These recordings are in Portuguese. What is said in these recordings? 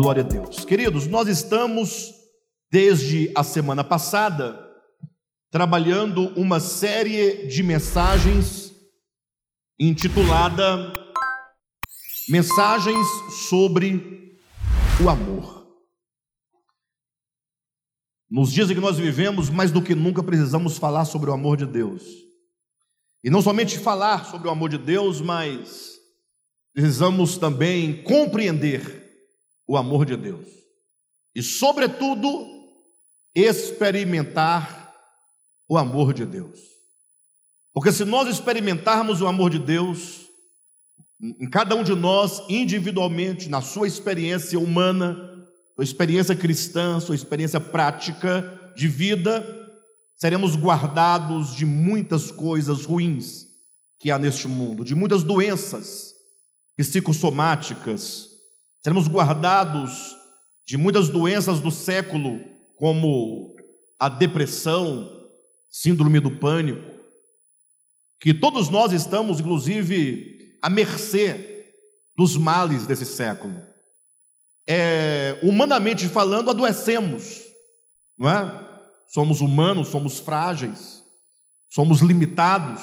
Glória a Deus. Queridos, nós estamos, desde a semana passada, trabalhando uma série de mensagens intitulada Mensagens sobre o Amor. Nos dias em que nós vivemos, mais do que nunca precisamos falar sobre o amor de Deus. E não somente falar sobre o amor de Deus, mas precisamos também compreender o amor de Deus. E, sobretudo, experimentar o amor de Deus. Porque se nós experimentarmos o amor de Deus, em cada um de nós, individualmente, na sua experiência humana, sua experiência cristã, sua experiência prática de vida, seremos guardados de muitas coisas ruins que há neste mundo, de muitas doenças psicossomáticas, seremos guardados de muitas doenças do século, como a depressão, síndrome do pânico, que todos nós estamos, inclusive, à mercê dos males desse século. É, humanamente falando, adoecemos, não é? somos humanos, somos frágeis, somos limitados,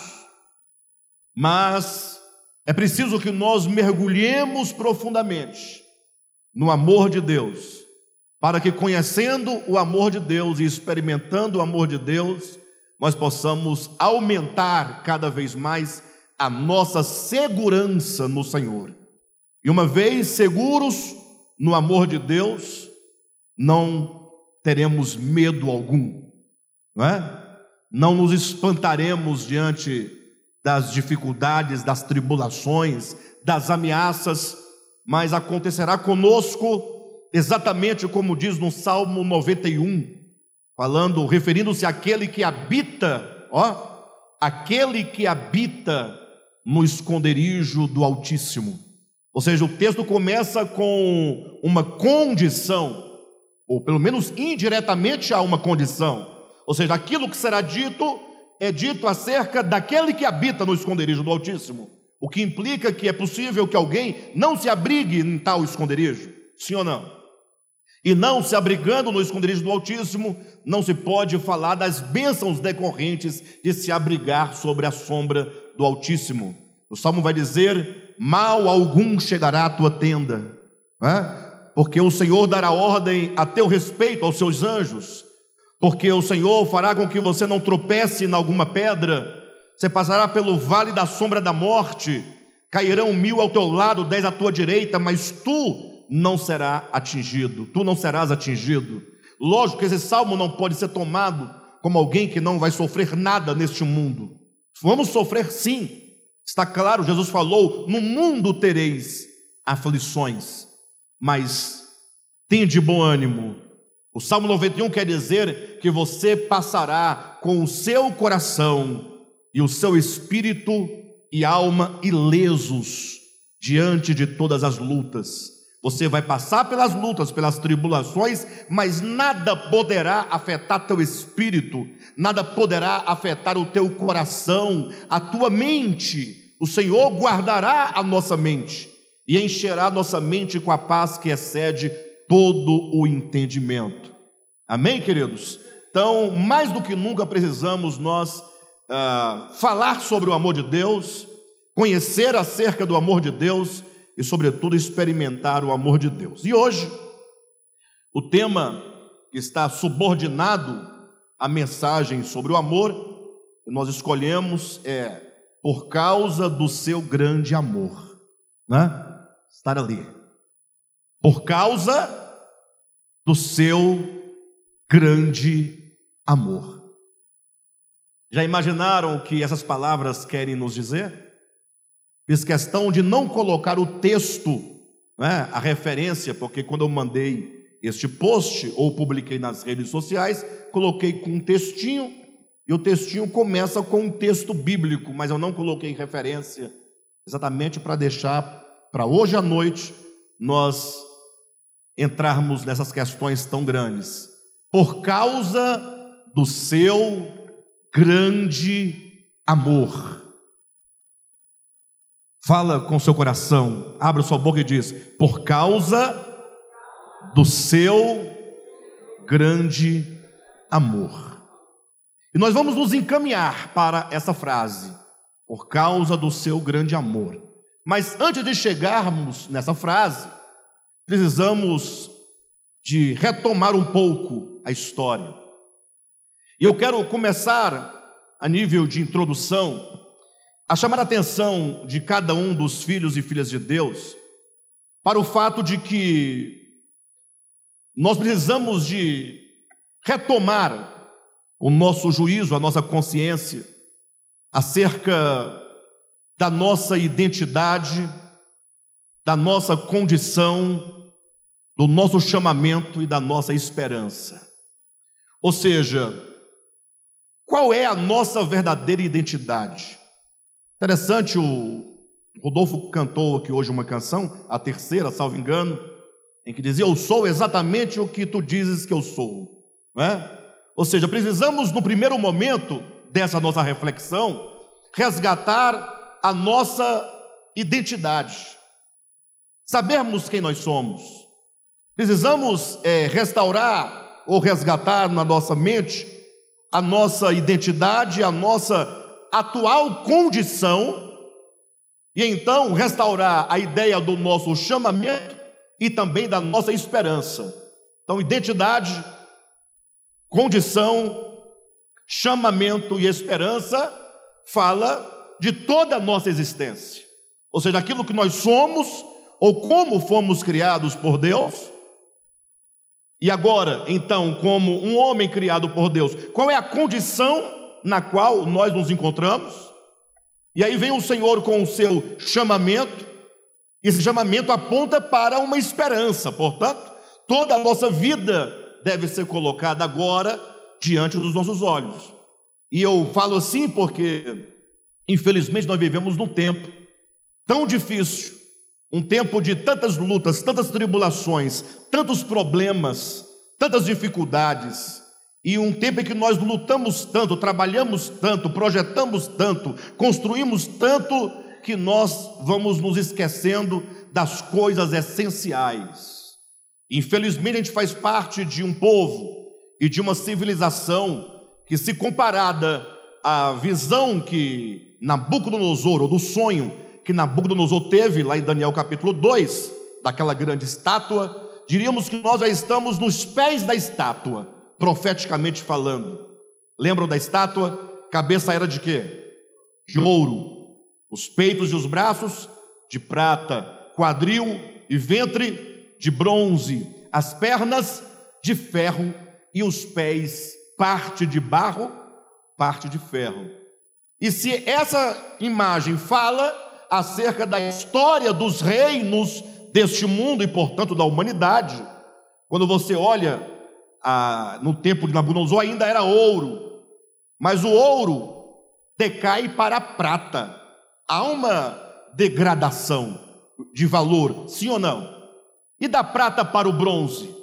mas é preciso que nós mergulhemos profundamente no amor de Deus, para que conhecendo o amor de Deus e experimentando o amor de Deus, nós possamos aumentar cada vez mais a nossa segurança no Senhor. E uma vez seguros no amor de Deus, não teremos medo algum, não é? Não nos espantaremos diante das dificuldades, das tribulações, das ameaças, mas acontecerá conosco exatamente como diz no Salmo 91, falando, referindo-se àquele que habita, ó, aquele que habita no esconderijo do Altíssimo. Ou seja, o texto começa com uma condição ou pelo menos indiretamente há uma condição. Ou seja, aquilo que será dito é dito acerca daquele que habita no esconderijo do Altíssimo. O que implica que é possível que alguém não se abrigue em tal esconderijo. Sim ou não? E não se abrigando no esconderijo do Altíssimo, não se pode falar das bênçãos decorrentes de se abrigar sobre a sombra do Altíssimo. O salmo vai dizer: Mal algum chegará à tua tenda. Né? porque o Senhor dará ordem a teu respeito aos seus anjos, porque o Senhor fará com que você não tropece em alguma pedra, você passará pelo vale da sombra da morte, cairão mil ao teu lado, dez à tua direita, mas tu não serás atingido, tu não serás atingido. Lógico que esse salmo não pode ser tomado como alguém que não vai sofrer nada neste mundo. Vamos sofrer sim, está claro, Jesus falou: no mundo tereis aflições mas tenha de bom ânimo. O Salmo 91 quer dizer que você passará com o seu coração e o seu espírito e alma ilesos diante de todas as lutas. Você vai passar pelas lutas, pelas tribulações, mas nada poderá afetar teu espírito, nada poderá afetar o teu coração, a tua mente. O Senhor guardará a nossa mente e encherá nossa mente com a paz que excede todo o entendimento. Amém, queridos? Então, mais do que nunca precisamos nós uh, falar sobre o amor de Deus, conhecer acerca do amor de Deus e, sobretudo, experimentar o amor de Deus. E hoje, o tema que está subordinado à mensagem sobre o amor que nós escolhemos é por causa do seu grande amor, né? estar ali, por causa do seu grande amor. Já imaginaram o que essas palavras querem nos dizer? Fiz questão de não colocar o texto, né, a referência, porque quando eu mandei este post ou publiquei nas redes sociais, coloquei com um textinho, e o textinho começa com um texto bíblico, mas eu não coloquei referência, exatamente para deixar para hoje à noite nós entrarmos nessas questões tão grandes, por causa do seu grande amor. Fala com seu coração, abre sua boca e diz: por causa do seu grande amor. E nós vamos nos encaminhar para essa frase, por causa do seu grande amor. Mas antes de chegarmos nessa frase, precisamos de retomar um pouco a história. E eu quero começar, a nível de introdução, a chamar a atenção de cada um dos filhos e filhas de Deus para o fato de que nós precisamos de retomar o nosso juízo, a nossa consciência acerca da nossa identidade, da nossa condição, do nosso chamamento e da nossa esperança. Ou seja, qual é a nossa verdadeira identidade? Interessante, o Rodolfo cantou aqui hoje uma canção, a terceira, salvo engano, em que dizia: Eu sou exatamente o que tu dizes que eu sou. Não é? Ou seja, precisamos, no primeiro momento dessa nossa reflexão, resgatar a nossa identidade, sabermos quem nós somos. Precisamos é, restaurar ou resgatar na nossa mente a nossa identidade, a nossa atual condição, e então restaurar a ideia do nosso chamamento e também da nossa esperança. Então, identidade, condição, chamamento e esperança fala de toda a nossa existência. Ou seja, aquilo que nós somos ou como fomos criados por Deus e agora, então, como um homem criado por Deus, qual é a condição na qual nós nos encontramos? E aí vem o Senhor com o seu chamamento, esse chamamento aponta para uma esperança, portanto, toda a nossa vida deve ser colocada agora diante dos nossos olhos. E eu falo assim porque, infelizmente, nós vivemos num tempo tão difícil, um tempo de tantas lutas, tantas tribulações, tantos problemas, tantas dificuldades, e um tempo em que nós lutamos tanto, trabalhamos tanto, projetamos tanto, construímos tanto, que nós vamos nos esquecendo das coisas essenciais. Infelizmente, a gente faz parte de um povo e de uma civilização que, se comparada à visão que Nabucodonosor, ou do sonho que Nabucodonosor teve lá em Daniel capítulo 2, daquela grande estátua, diríamos que nós já estamos nos pés da estátua, profeticamente falando. Lembram da estátua? Cabeça era de quê? De ouro. Os peitos e os braços de prata, quadril e ventre de bronze, as pernas de ferro e os pés parte de barro, parte de ferro. E se essa imagem fala acerca da história dos reinos deste mundo e, portanto, da humanidade. Quando você olha a, no tempo de Nabucodonosor, ainda era ouro, mas o ouro decai para a prata. Há uma degradação de valor, sim ou não? E da prata para o bronze?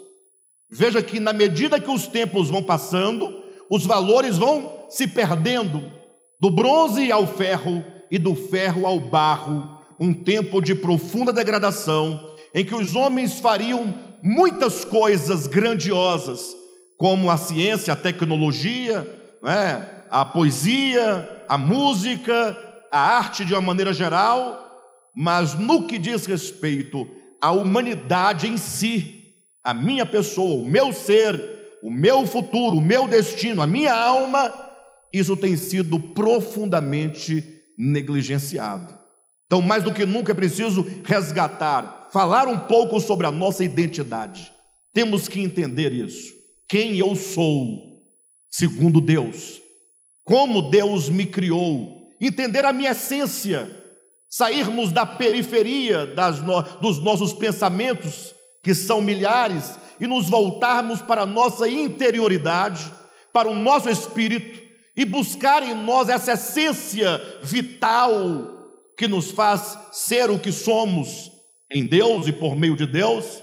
Veja que na medida que os tempos vão passando, os valores vão se perdendo, do bronze ao ferro, e do ferro ao barro, um tempo de profunda degradação, em que os homens fariam muitas coisas grandiosas, como a ciência, a tecnologia, né, a poesia, a música, a arte de uma maneira geral, mas no que diz respeito à humanidade em si, a minha pessoa, o meu ser, o meu futuro, o meu destino, a minha alma, isso tem sido profundamente negligenciado. Então, mais do que nunca é preciso resgatar, falar um pouco sobre a nossa identidade. Temos que entender isso. Quem eu sou, segundo Deus. Como Deus me criou. Entender a minha essência. Sairmos da periferia no... dos nossos pensamentos, que são milhares, e nos voltarmos para a nossa interioridade, para o nosso espírito, e buscar em nós essa essência vital que nos faz ser o que somos em Deus e por meio de Deus,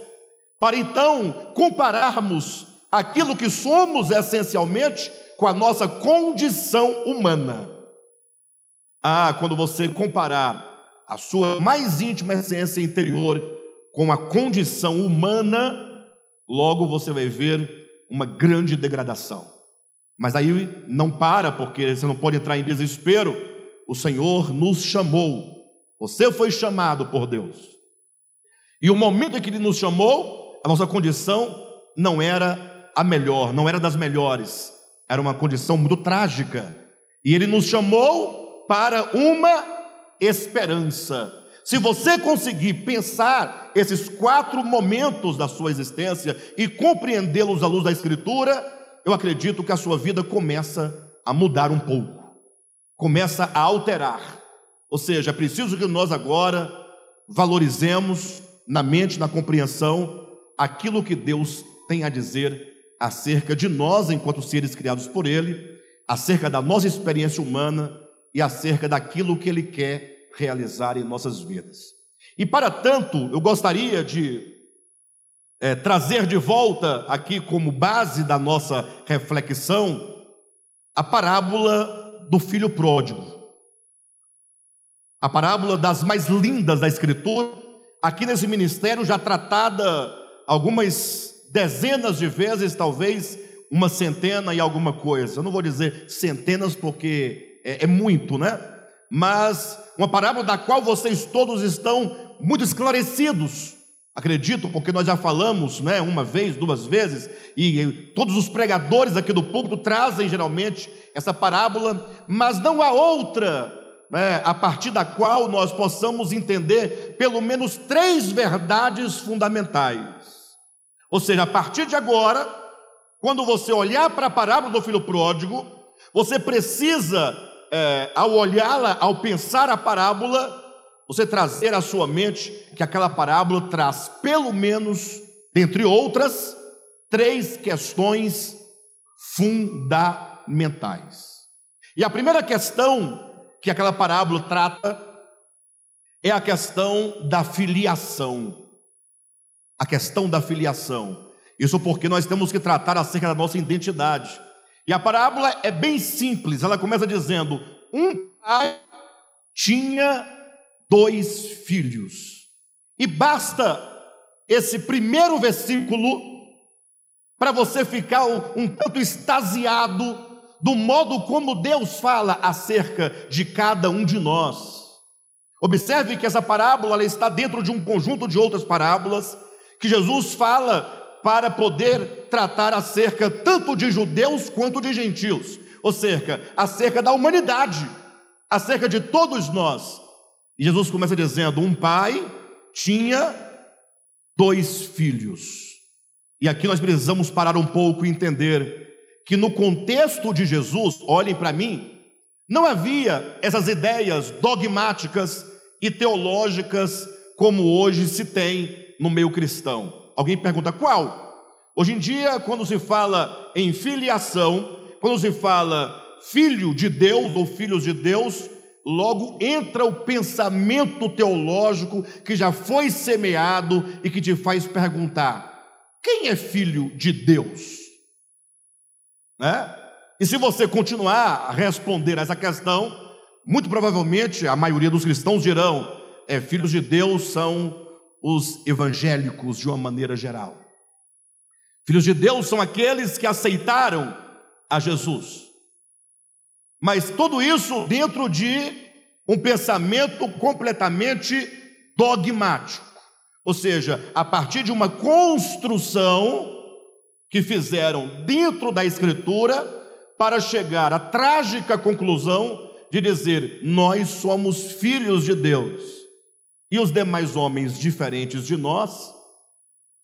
para então compararmos aquilo que somos essencialmente com a nossa condição humana. Ah, quando você comparar a sua mais íntima essência interior com a condição humana, logo você vai ver uma grande degradação. Mas aí não para, porque você não pode entrar em desespero. O Senhor nos chamou, você foi chamado por Deus. E o momento em que Ele nos chamou, a nossa condição não era a melhor, não era das melhores, era uma condição muito trágica. E Ele nos chamou para uma esperança. Se você conseguir pensar esses quatro momentos da sua existência e compreendê-los à luz da Escritura, eu acredito que a sua vida começa a mudar um pouco, começa a alterar. Ou seja, é preciso que nós agora valorizemos na mente, na compreensão, aquilo que Deus tem a dizer acerca de nós enquanto seres criados por Ele, acerca da nossa experiência humana e acerca daquilo que Ele quer realizar em nossas vidas. E para tanto, eu gostaria de é, trazer de volta aqui como base da nossa reflexão a parábola do filho pródigo. A parábola das mais lindas da Escritura, aqui nesse ministério já tratada algumas dezenas de vezes, talvez uma centena e alguma coisa. Eu não vou dizer centenas porque é, é muito, né? Mas uma parábola da qual vocês todos estão muito esclarecidos. Acredito, porque nós já falamos, né, uma vez, duas vezes, e todos os pregadores aqui do púlpito trazem geralmente essa parábola, mas não há outra né, a partir da qual nós possamos entender pelo menos três verdades fundamentais. Ou seja, a partir de agora, quando você olhar para a parábola do filho pródigo, você precisa é, ao olhá-la, ao pensar a parábola, você trazer à sua mente que aquela parábola traz, pelo menos, dentre outras, três questões fundamentais. E a primeira questão que aquela parábola trata é a questão da filiação. A questão da filiação. Isso porque nós temos que tratar acerca da nossa identidade. E a parábola é bem simples, ela começa dizendo: um pai tinha dois filhos. E basta esse primeiro versículo para você ficar um, tanto extasiado do modo como Deus fala acerca de cada um de nós. Observe que essa parábola está dentro de um conjunto de outras parábolas que Jesus fala para poder tratar acerca tanto de judeus quanto de gentios, ou seja, acerca da humanidade, acerca de todos nós. E Jesus começa dizendo: um pai tinha dois filhos. E aqui nós precisamos parar um pouco e entender que no contexto de Jesus, olhem para mim, não havia essas ideias dogmáticas e teológicas como hoje se tem no meio cristão. Alguém pergunta qual? Hoje em dia, quando se fala em filiação, quando se fala filho de Deus ou filhos de Deus, logo entra o pensamento teológico que já foi semeado e que te faz perguntar: quem é filho de Deus? Né? E se você continuar a responder a essa questão, muito provavelmente a maioria dos cristãos dirão: é, filhos de Deus são os evangélicos de uma maneira geral. Filhos de Deus são aqueles que aceitaram a Jesus. Mas tudo isso dentro de um pensamento completamente dogmático. Ou seja, a partir de uma construção que fizeram dentro da Escritura para chegar à trágica conclusão de dizer: nós somos filhos de Deus e os demais homens diferentes de nós,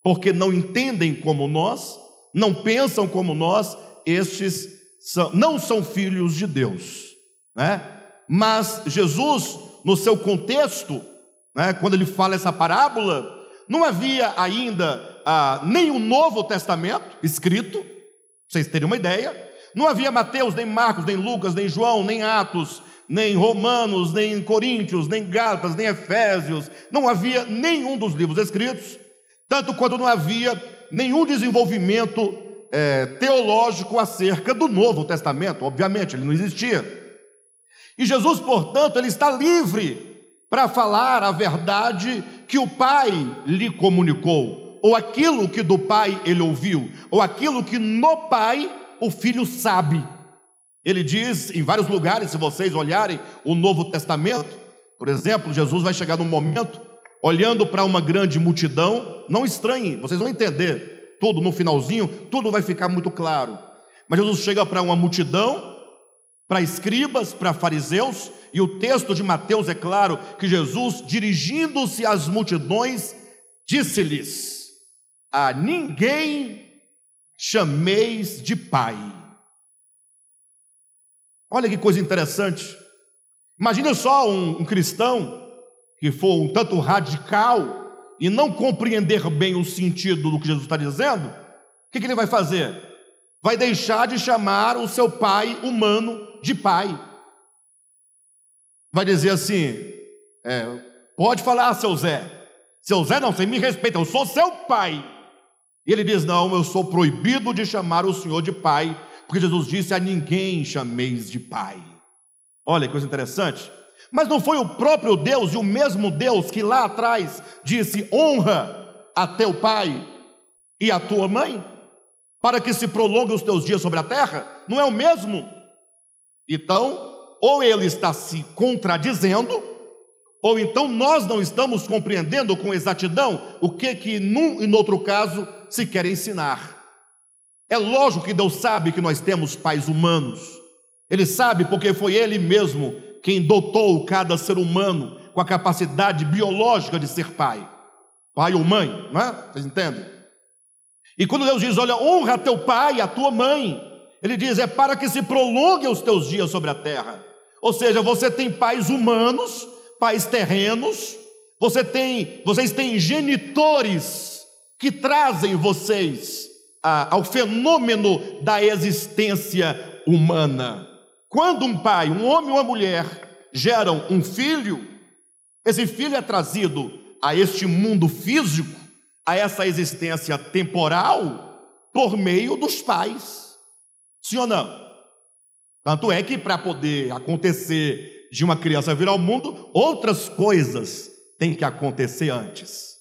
porque não entendem como nós, não pensam como nós, estes são, não são filhos de Deus, né? Mas Jesus, no seu contexto, né, quando ele fala essa parábola, não havia ainda ah, nem o Novo Testamento escrito, vocês terem uma ideia, não havia Mateus, nem Marcos, nem Lucas, nem João, nem Atos, nem Romanos, nem Coríntios, nem Gálatas, nem Efésios, não havia nenhum dos livros escritos, tanto quanto não havia nenhum desenvolvimento é, teológico acerca do Novo Testamento, obviamente, ele não existia. E Jesus, portanto, ele está livre para falar a verdade que o Pai lhe comunicou, ou aquilo que do pai ele ouviu, ou aquilo que no pai o filho sabe. Ele diz em vários lugares, se vocês olharem o Novo Testamento, por exemplo, Jesus vai chegar num momento, olhando para uma grande multidão, não estranhe, vocês vão entender tudo no finalzinho, tudo vai ficar muito claro. Mas Jesus chega para uma multidão, para escribas, para fariseus, e o texto de Mateus é claro que Jesus, dirigindo-se às multidões, disse-lhes: A ninguém chameis de pai. Olha que coisa interessante. Imagina só um, um cristão que for um tanto radical e não compreender bem o sentido do que Jesus está dizendo, o que, que ele vai fazer? Vai deixar de chamar o seu pai humano de pai. Vai dizer assim: é, pode falar, seu Zé. Seu Zé, não, você me respeita, eu sou seu pai. E ele diz: Não, eu sou proibido de chamar o Senhor de pai, porque Jesus disse: A ninguém chameis de pai. Olha que coisa interessante. Mas não foi o próprio Deus e o mesmo Deus que lá atrás disse: Honra a teu pai e a tua mãe, para que se prolongue os teus dias sobre a terra? Não é o mesmo? Então, ou ele está se contradizendo, ou então nós não estamos compreendendo com exatidão o que que num e no outro caso se quer ensinar. É lógico que Deus sabe que nós temos pais humanos. Ele sabe porque foi ele mesmo quem dotou cada ser humano com a capacidade biológica de ser pai. Pai ou mãe, não é? Vocês entendem? E quando Deus diz, olha, honra teu pai e a tua mãe, ele diz: é para que se prolongue os teus dias sobre a terra. Ou seja, você tem pais humanos, pais terrenos, você tem, vocês têm genitores que trazem vocês a, ao fenômeno da existência humana. Quando um pai, um homem ou uma mulher geram um filho, esse filho é trazido a este mundo físico, a essa existência temporal, por meio dos pais. Sim ou não? Tanto é que para poder acontecer de uma criança vir ao mundo, outras coisas têm que acontecer antes.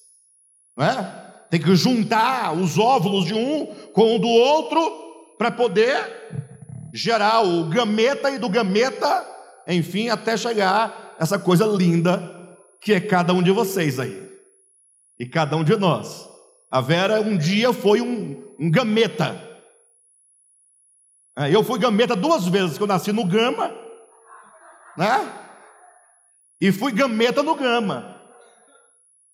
Não é? Tem que juntar os óvulos de um com o do outro para poder gerar o gameta e do gameta, enfim, até chegar essa coisa linda que é cada um de vocês aí. E cada um de nós. A Vera um dia foi um, um gameta. É, eu fui gameta duas vezes, que eu nasci no Gama, né? E fui gameta no Gama,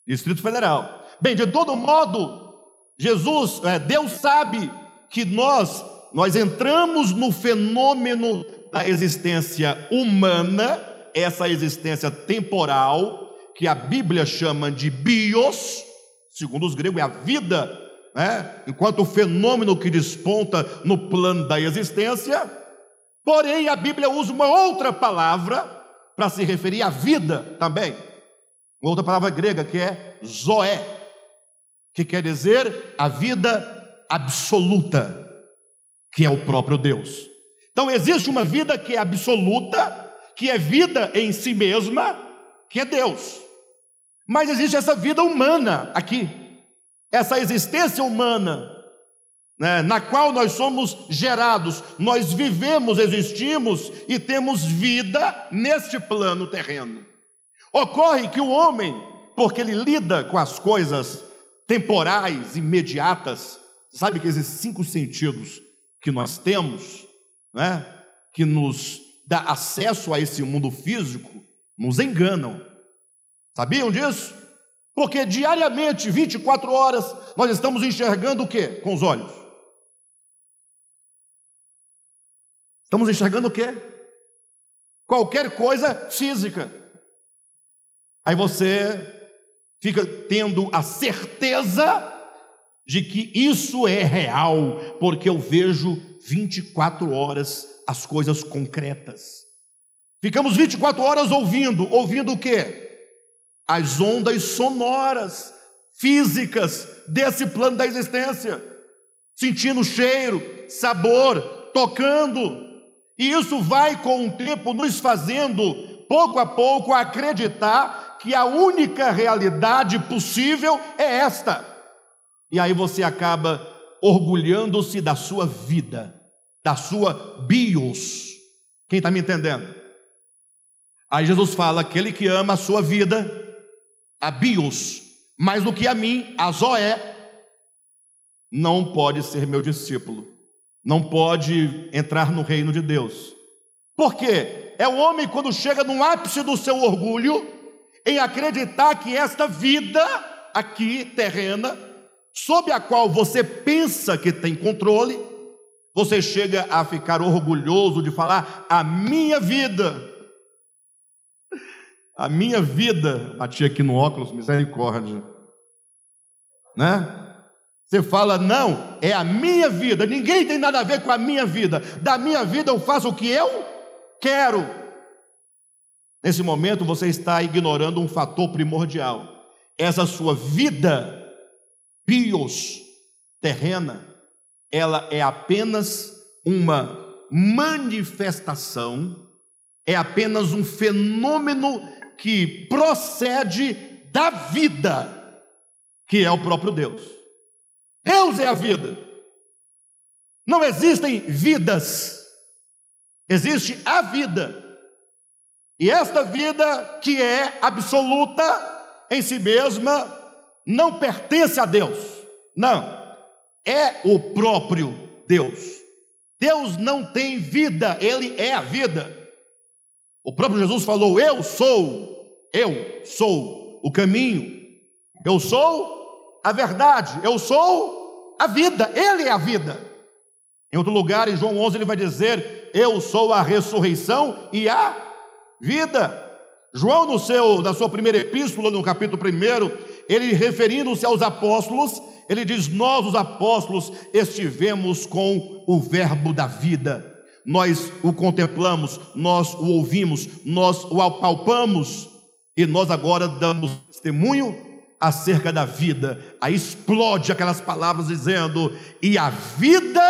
Distrito Federal. Bem, de todo modo, Jesus, é, Deus sabe que nós, nós entramos no fenômeno da existência humana, essa existência temporal, que a Bíblia chama de bios, segundo os gregos, é a vida né? enquanto o fenômeno que desponta no plano da existência, porém a Bíblia usa uma outra palavra para se referir à vida também, uma outra palavra grega que é zoé, que quer dizer a vida absoluta, que é o próprio Deus. Então existe uma vida que é absoluta, que é vida em si mesma, que é Deus. Mas existe essa vida humana aqui, essa existência humana, né, na qual nós somos gerados, nós vivemos, existimos e temos vida neste plano terreno. Ocorre que o homem, porque ele lida com as coisas temporais, imediatas, sabe que esses cinco sentidos que nós temos, né, que nos dá acesso a esse mundo físico, nos enganam. Sabiam disso? Porque diariamente, 24 horas, nós estamos enxergando o que com os olhos? Estamos enxergando o que? Qualquer coisa física. Aí você fica tendo a certeza de que isso é real, porque eu vejo 24 horas as coisas concretas. Ficamos 24 horas ouvindo, ouvindo o quê? as ondas sonoras, físicas desse plano da existência, sentindo cheiro, sabor, tocando. E isso vai com o tempo nos fazendo, pouco a pouco, acreditar que a única realidade possível é esta. E aí você acaba orgulhando-se da sua vida, da sua bios. Quem está me entendendo? Aí Jesus fala: aquele que ama a sua vida, a bios, mais do que a mim, a Zoé, não pode ser meu discípulo, não pode entrar no reino de Deus. Por quê? É o homem quando chega no ápice do seu orgulho, em acreditar que esta vida aqui terrena, sob a qual você pensa que tem controle, você chega a ficar orgulhoso de falar: a minha vida, a minha vida, bati aqui no óculos, misericórdia, né? Você fala, não, é a minha vida, ninguém tem nada a ver com a minha vida, da minha vida eu faço o que eu quero. Nesse momento você está ignorando um fator primordial. Essa sua vida, bios, terrena, ela é apenas uma manifestação, é apenas um fenômeno que procede da vida, que é o próprio Deus. Deus é a vida. Não existem vidas, existe a vida. E esta vida, que é absoluta em si mesma, não pertence a Deus. Não, é o próprio Deus. Deus não tem vida, Ele é a vida. O próprio Jesus falou: Eu sou, eu sou o caminho, eu sou a verdade, eu sou a vida, Ele é a vida. Em outro lugar, em João 11, ele vai dizer: Eu sou a ressurreição e a vida. João, no seu, na sua primeira epístola, no capítulo 1, ele referindo-se aos apóstolos, ele diz: Nós, os apóstolos, estivemos com o Verbo da vida. Nós o contemplamos, nós o ouvimos, nós o apalpamos, e nós agora damos testemunho acerca da vida. Aí explode aquelas palavras dizendo: E a vida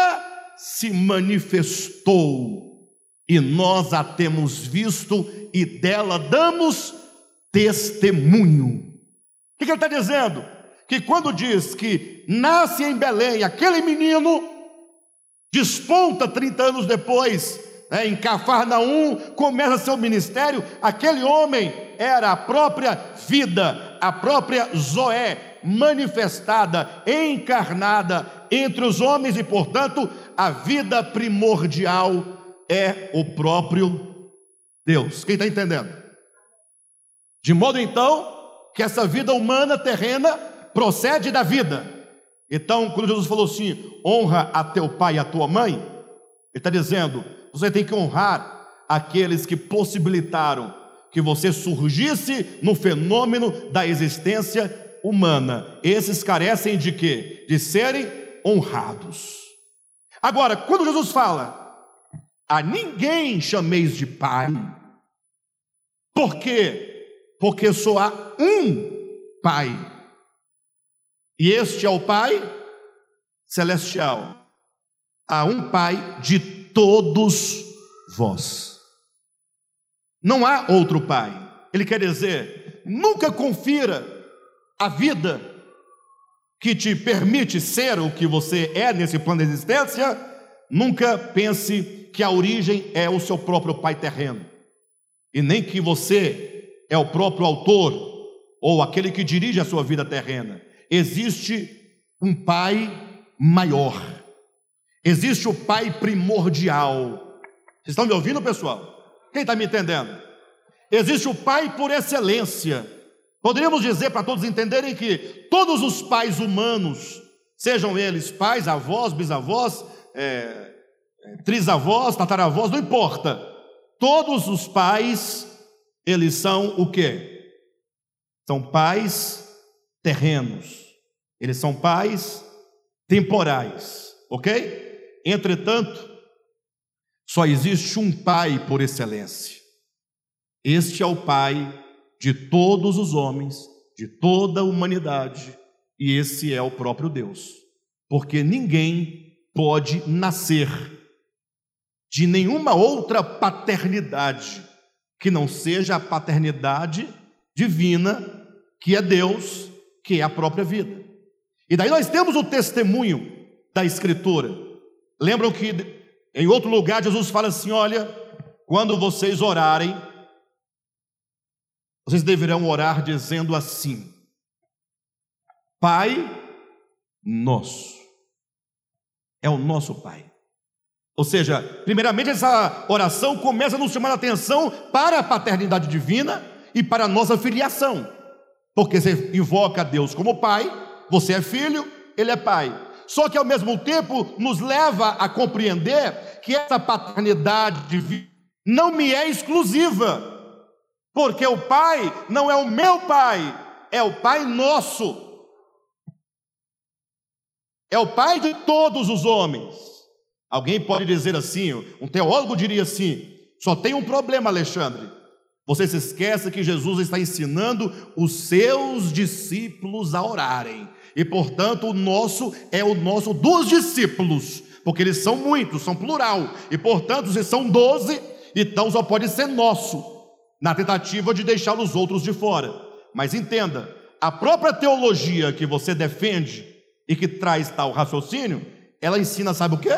se manifestou, e nós a temos visto, e dela damos testemunho. O que ele está dizendo? Que quando diz que nasce em Belém aquele menino, desponta 30 anos depois, né, em Cafarnaum, começa seu ministério, aquele homem era a própria vida, a própria Zoé manifestada, encarnada entre os homens e, portanto, a vida primordial é o próprio Deus. Quem está entendendo? De modo então que essa vida humana terrena procede da vida. Então, quando Jesus falou assim: honra a teu pai e a tua mãe, ele está dizendo: você tem que honrar aqueles que possibilitaram que você surgisse no fenômeno da existência humana. Esses carecem de quê? De serem honrados. Agora, quando Jesus fala, a ninguém chameis de pai, por quê? Porque só há um pai. E este é o Pai celestial. Há um Pai de todos vós. Não há outro pai. Ele quer dizer, nunca confira a vida que te permite ser o que você é nesse plano de existência, nunca pense que a origem é o seu próprio pai terreno, e nem que você é o próprio autor ou aquele que dirige a sua vida terrena. Existe um pai maior, existe o pai primordial. Vocês estão me ouvindo, pessoal? Quem está me entendendo? Existe o pai por excelência. Poderíamos dizer para todos entenderem que todos os pais humanos, sejam eles pais, avós, bisavós, é, é, trisavós, tataravós, não importa. Todos os pais, eles são o quê? São pais terrenos. Eles são pais temporais, ok? Entretanto, só existe um Pai por excelência. Este é o Pai de todos os homens, de toda a humanidade, e esse é o próprio Deus. Porque ninguém pode nascer de nenhuma outra paternidade que não seja a paternidade divina, que é Deus, que é a própria vida. E daí nós temos o testemunho da Escritura. Lembram que em outro lugar Jesus fala assim: olha, quando vocês orarem, vocês deverão orar dizendo assim: Pai nosso. É o nosso Pai. Ou seja, primeiramente essa oração começa a nos chamar a atenção para a paternidade divina e para a nossa filiação. Porque você invoca a Deus como Pai, você é filho, Ele é Pai. Só que ao mesmo tempo nos leva a compreender que essa paternidade divina não me é exclusiva. Porque o Pai não é o meu Pai, é o Pai nosso. É o Pai de todos os homens. Alguém pode dizer assim, um teólogo diria assim: só tem um problema, Alexandre. Você se esquece que Jesus está ensinando os seus discípulos a orarem. E portanto, o nosso é o nosso dos discípulos, porque eles são muitos, são plural. E portanto, se são doze, então só pode ser nosso, na tentativa de deixar os outros de fora. Mas entenda, a própria teologia que você defende e que traz tal raciocínio, ela ensina, sabe o quê?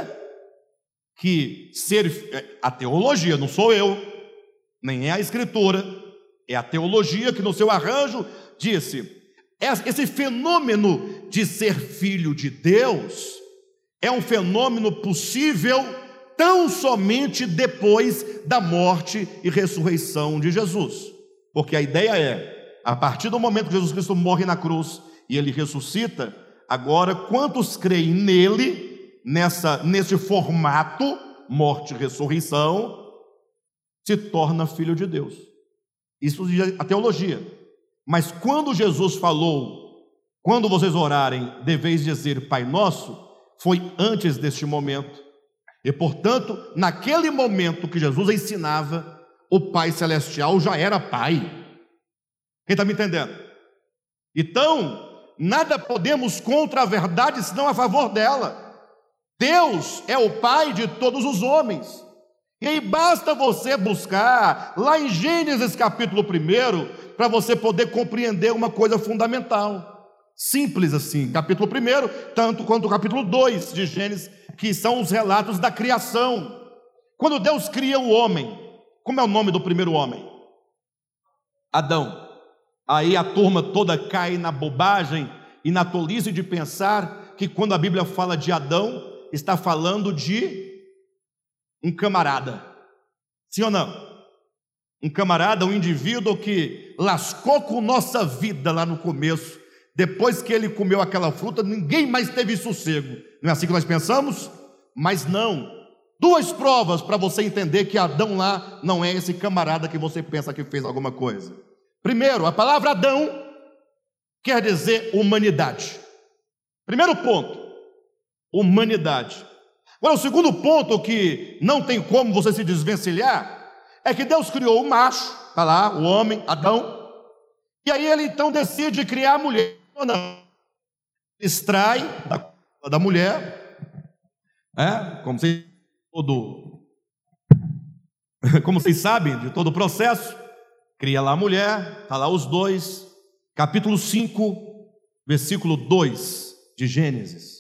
Que ser é, a teologia, não sou eu, nem é a escritura, é a teologia que no seu arranjo disse: esse fenômeno de ser filho de Deus é um fenômeno possível tão somente depois da morte e ressurreição de Jesus. Porque a ideia é, a partir do momento que Jesus Cristo morre na cruz e ele ressuscita, agora quantos creem nele nessa, nesse formato, morte e ressurreição, se torna filho de Deus. Isso diz a teologia. Mas quando Jesus falou, quando vocês orarem, deveis dizer Pai Nosso, foi antes deste momento. E portanto, naquele momento que Jesus ensinava, o Pai Celestial já era Pai. Quem está me entendendo? Então, nada podemos contra a verdade senão a favor dela. Deus é o Pai de todos os homens. E aí basta você buscar lá em Gênesis capítulo 1, para você poder compreender uma coisa fundamental. Simples assim, capítulo 1, tanto quanto o capítulo 2 de Gênesis, que são os relatos da criação. Quando Deus cria o homem, como é o nome do primeiro homem? Adão. Aí a turma toda cai na bobagem e na tolice de pensar que quando a Bíblia fala de Adão, está falando de um camarada. Sim ou não? Um camarada, um indivíduo que lascou com nossa vida lá no começo. Depois que ele comeu aquela fruta, ninguém mais teve sossego. Não é assim que nós pensamos? Mas não. Duas provas para você entender que Adão lá não é esse camarada que você pensa que fez alguma coisa. Primeiro, a palavra Adão quer dizer humanidade. Primeiro ponto humanidade. Agora, o segundo ponto que não tem como você se desvencilhar é que Deus criou o macho, está lá, o homem, Adão, e aí ele então decide criar a mulher. Não. Extrai da, da mulher, é, como vocês, todo, como vocês sabem de todo o processo, cria lá a mulher, está lá os dois, capítulo 5, versículo 2 de Gênesis.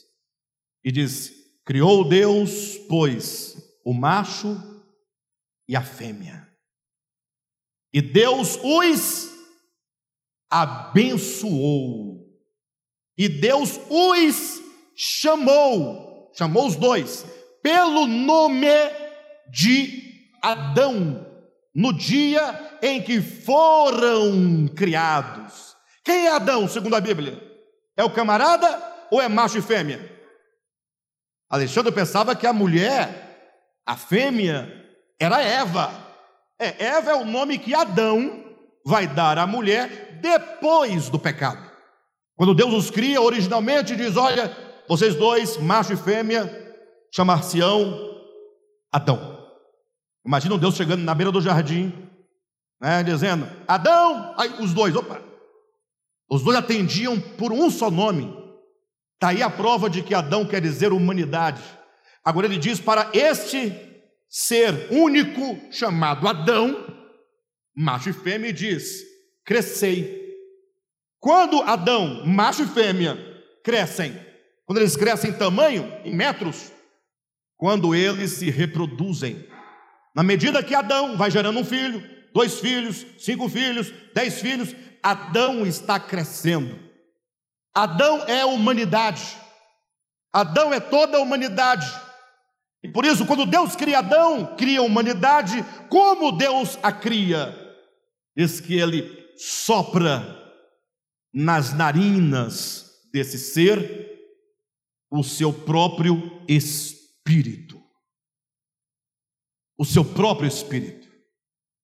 E diz: Criou Deus, pois, o macho e a fêmea. E Deus os abençoou. E Deus os chamou, chamou os dois, pelo nome de Adão, no dia em que foram criados. Quem é Adão, segundo a Bíblia? É o camarada ou é macho e fêmea? Alexandre pensava que a mulher, a fêmea, era Eva. É, Eva é o nome que Adão vai dar à mulher depois do pecado. Quando Deus os cria, originalmente diz: Olha, vocês dois, macho e fêmea, chamar-se-ão Adão. Imagina Deus chegando na beira do jardim, né, dizendo: Adão, aí os dois, opa, os dois atendiam por um só nome. Está aí a prova de que Adão quer dizer humanidade. Agora ele diz para este ser único chamado Adão, macho e fêmea, diz: crescei. Quando Adão, macho e fêmea, crescem? Quando eles crescem em tamanho, em metros? Quando eles se reproduzem. Na medida que Adão vai gerando um filho, dois filhos, cinco filhos, dez filhos, Adão está crescendo. Adão é a humanidade. Adão é toda a humanidade. E por isso, quando Deus cria Adão, cria a humanidade, como Deus a cria? Diz que ele sopra nas narinas desse ser o seu próprio espírito. O seu próprio espírito.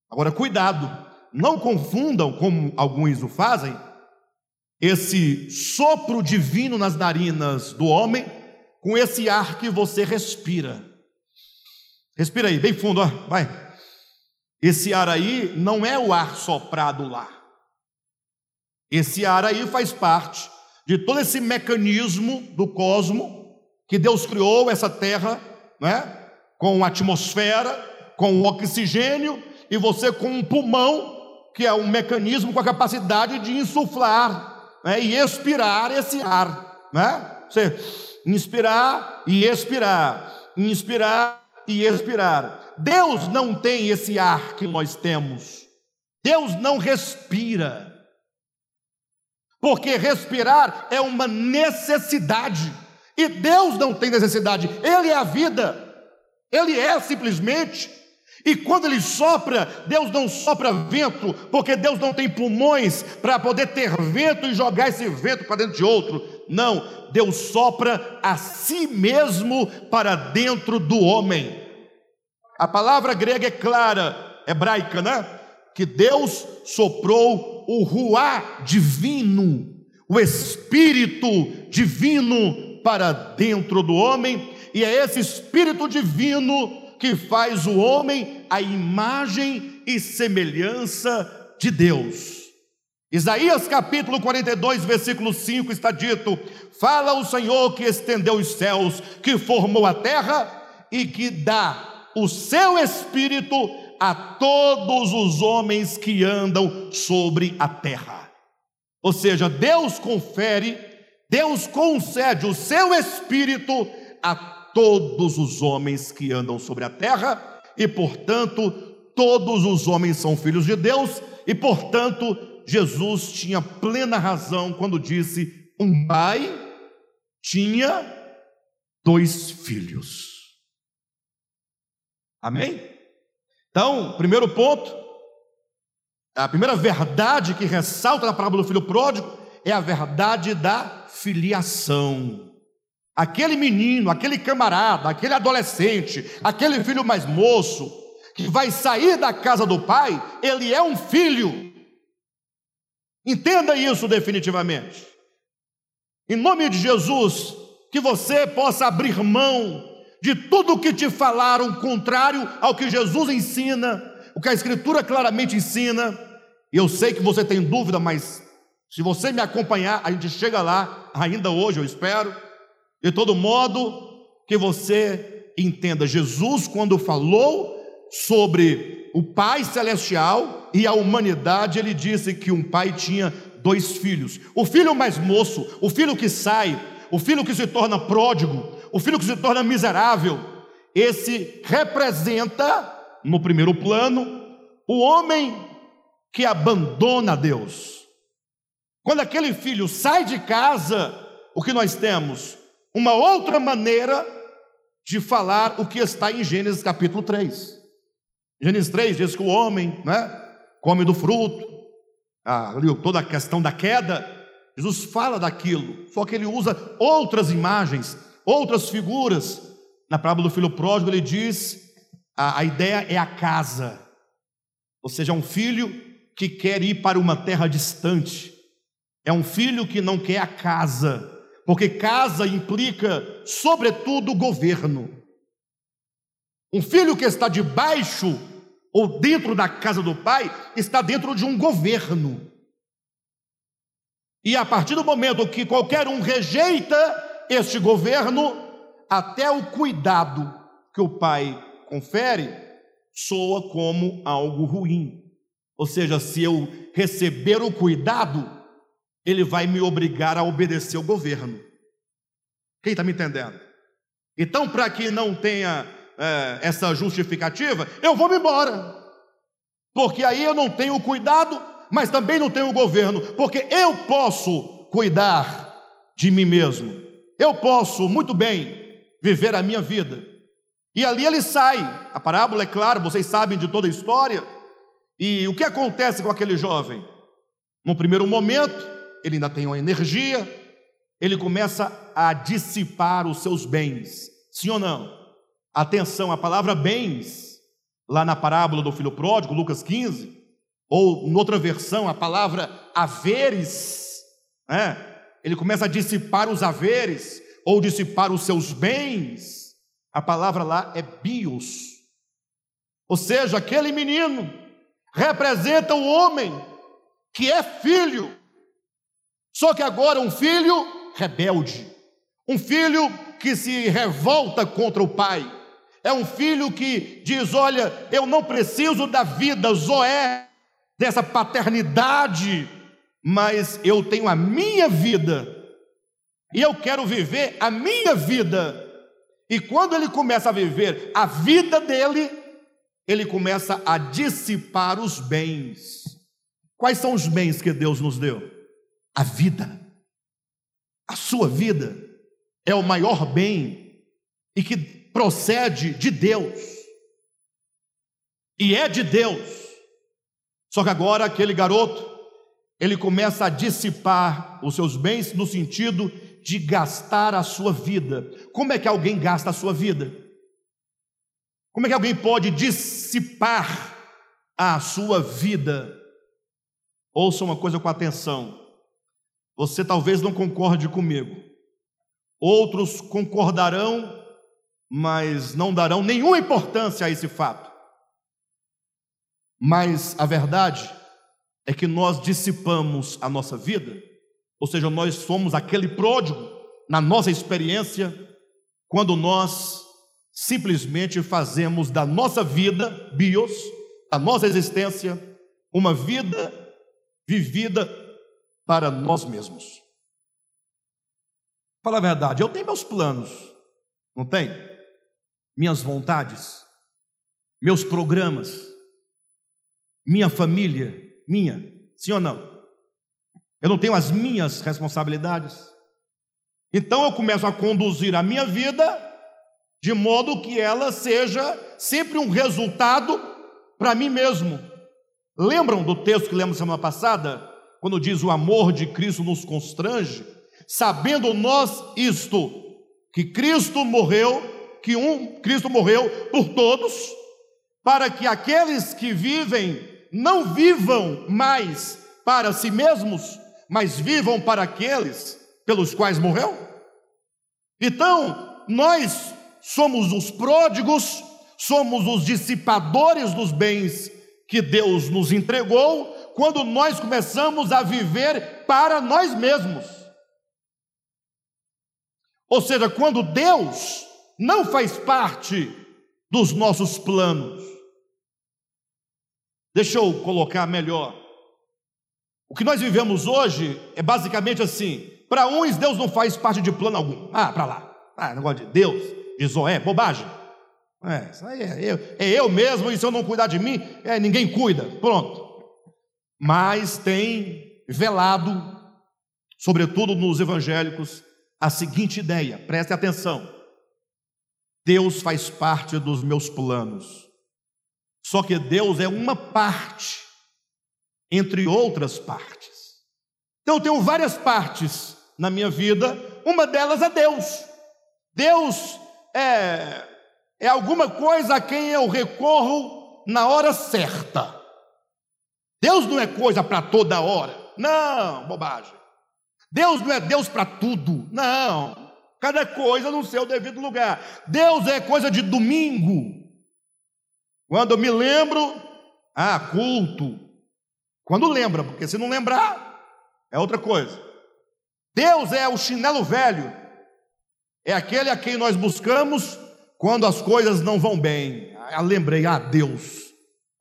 Agora, cuidado, não confundam, como alguns o fazem, esse sopro divino nas narinas do homem com esse ar que você respira. Respira aí, bem fundo, ó, vai. Esse ar aí não é o ar soprado lá. Esse ar aí faz parte de todo esse mecanismo do cosmo que Deus criou essa terra, né? Com atmosfera, com oxigênio e você com um pulmão que é um mecanismo com a capacidade de insuflar né? e expirar esse ar, né? Você inspirar e expirar, inspirar e expirar. Deus não tem esse ar que nós temos. Deus não respira. Porque respirar é uma necessidade. E Deus não tem necessidade, Ele é a vida. Ele é simplesmente. E quando Ele sopra, Deus não sopra vento, porque Deus não tem pulmões para poder ter vento e jogar esse vento para dentro de outro. Não, Deus sopra a si mesmo para dentro do homem. A palavra grega é clara, hebraica, né? Que Deus soprou o ruá divino, o espírito divino para dentro do homem, e é esse espírito divino que faz o homem a imagem e semelhança de Deus. Isaías capítulo 42, versículo 5 está dito: Fala o Senhor que estendeu os céus, que formou a terra e que dá o seu espírito a todos os homens que andam sobre a terra. Ou seja, Deus confere, Deus concede o seu espírito a todos os homens que andam sobre a terra, e portanto, todos os homens são filhos de Deus, e portanto, Jesus tinha plena razão quando disse: um pai tinha dois filhos. Amém? Então, primeiro ponto, a primeira verdade que ressalta na parábola do filho pródigo é a verdade da filiação. Aquele menino, aquele camarada, aquele adolescente, aquele filho mais moço, que vai sair da casa do pai, ele é um filho. Entenda isso definitivamente. Em nome de Jesus, que você possa abrir mão de tudo o que te falaram contrário ao que Jesus ensina, o que a Escritura claramente ensina. E eu sei que você tem dúvida, mas se você me acompanhar, a gente chega lá, ainda hoje, eu espero. De todo modo, que você entenda: Jesus, quando falou sobre o Pai Celestial e a humanidade, ele disse que um pai tinha dois filhos: o filho mais moço, o filho que sai, o filho que se torna pródigo, o filho que se torna miserável. Esse representa, no primeiro plano, o homem que abandona Deus. Quando aquele filho sai de casa, o que nós temos? Uma outra maneira de falar o que está em Gênesis capítulo 3. Gênesis 3 diz que o homem né, come do fruto, ah, toda a questão da queda, Jesus fala daquilo, só que ele usa outras imagens, outras figuras. Na parábola do filho pródigo, ele diz: a, a ideia é a casa, ou seja, é um filho que quer ir para uma terra distante, é um filho que não quer a casa, porque casa implica, sobretudo, governo. Um filho que está debaixo ou dentro da casa do pai, está dentro de um governo. E a partir do momento que qualquer um rejeita este governo, até o cuidado que o pai confere soa como algo ruim. Ou seja, se eu receber o cuidado, ele vai me obrigar a obedecer ao governo. Quem está me entendendo? Então, para que não tenha é, essa justificativa, eu vou me embora. Porque aí eu não tenho cuidado, mas também não tenho governo, porque eu posso cuidar de mim mesmo. Eu posso muito bem viver a minha vida. E ali ele sai. A parábola é clara, vocês sabem de toda a história. E o que acontece com aquele jovem? No primeiro momento, ele ainda tem uma energia, ele começa a dissipar os seus bens. Sim ou não? Atenção, a palavra bens, lá na parábola do filho pródigo, Lucas 15, ou em outra versão, a palavra haveres, né? ele começa a dissipar os haveres, ou dissipar os seus bens. A palavra lá é bios. Ou seja, aquele menino representa o homem que é filho, só que agora um filho rebelde, um filho que se revolta contra o pai, é um filho que diz: Olha, eu não preciso da vida, Zoé, dessa paternidade, mas eu tenho a minha vida, e eu quero viver a minha vida. E quando ele começa a viver a vida dele, ele começa a dissipar os bens. Quais são os bens que Deus nos deu? A vida. A sua vida é o maior bem e que procede de Deus. E é de Deus. Só que agora aquele garoto, ele começa a dissipar os seus bens no sentido de gastar a sua vida. Como é que alguém gasta a sua vida? Como é que alguém pode dissipar a sua vida? Ouça uma coisa com atenção. Você talvez não concorde comigo. Outros concordarão, mas não darão nenhuma importância a esse fato. Mas a verdade é que nós dissipamos a nossa vida, ou seja, nós somos aquele pródigo na nossa experiência, quando nós simplesmente fazemos da nossa vida, bios, da nossa existência, uma vida vivida para nós mesmos. Fala a verdade, eu tenho meus planos, não tem? Minhas vontades, meus programas, minha família, minha, sim ou não? Eu não tenho as minhas responsabilidades. Então eu começo a conduzir a minha vida de modo que ela seja sempre um resultado para mim mesmo. Lembram do texto que lemos semana passada, quando diz o amor de Cristo nos constrange, sabendo nós isto, que Cristo morreu, que um Cristo morreu por todos, para que aqueles que vivem não vivam mais para si mesmos, mas vivam para aqueles pelos quais morreu. Então, nós somos os pródigos, somos os dissipadores dos bens que Deus nos entregou, quando nós começamos a viver para nós mesmos. Ou seja, quando Deus não faz parte dos nossos planos. Deixa eu colocar melhor. O que nós vivemos hoje é basicamente assim: para uns, Deus não faz parte de plano algum. Ah, para lá. Ah, negócio de Deus de Zoé, bobagem. É, isso aí é eu, é eu mesmo, e se eu não cuidar de mim, é, ninguém cuida. Pronto. Mas tem velado, sobretudo nos evangélicos, a seguinte ideia: preste atenção. Deus faz parte dos meus planos. Só que Deus é uma parte, entre outras partes. Então eu tenho várias partes na minha vida, uma delas é Deus. Deus é, é alguma coisa a quem eu recorro na hora certa. Deus não é coisa para toda hora. Não, bobagem. Deus não é Deus para tudo. Não. Cada coisa no seu devido lugar. Deus é coisa de domingo. Quando eu me lembro, ah, culto. Quando lembra, porque se não lembrar, é outra coisa. Deus é o chinelo velho é aquele a quem nós buscamos quando as coisas não vão bem. Ah, lembrei, ah, Deus.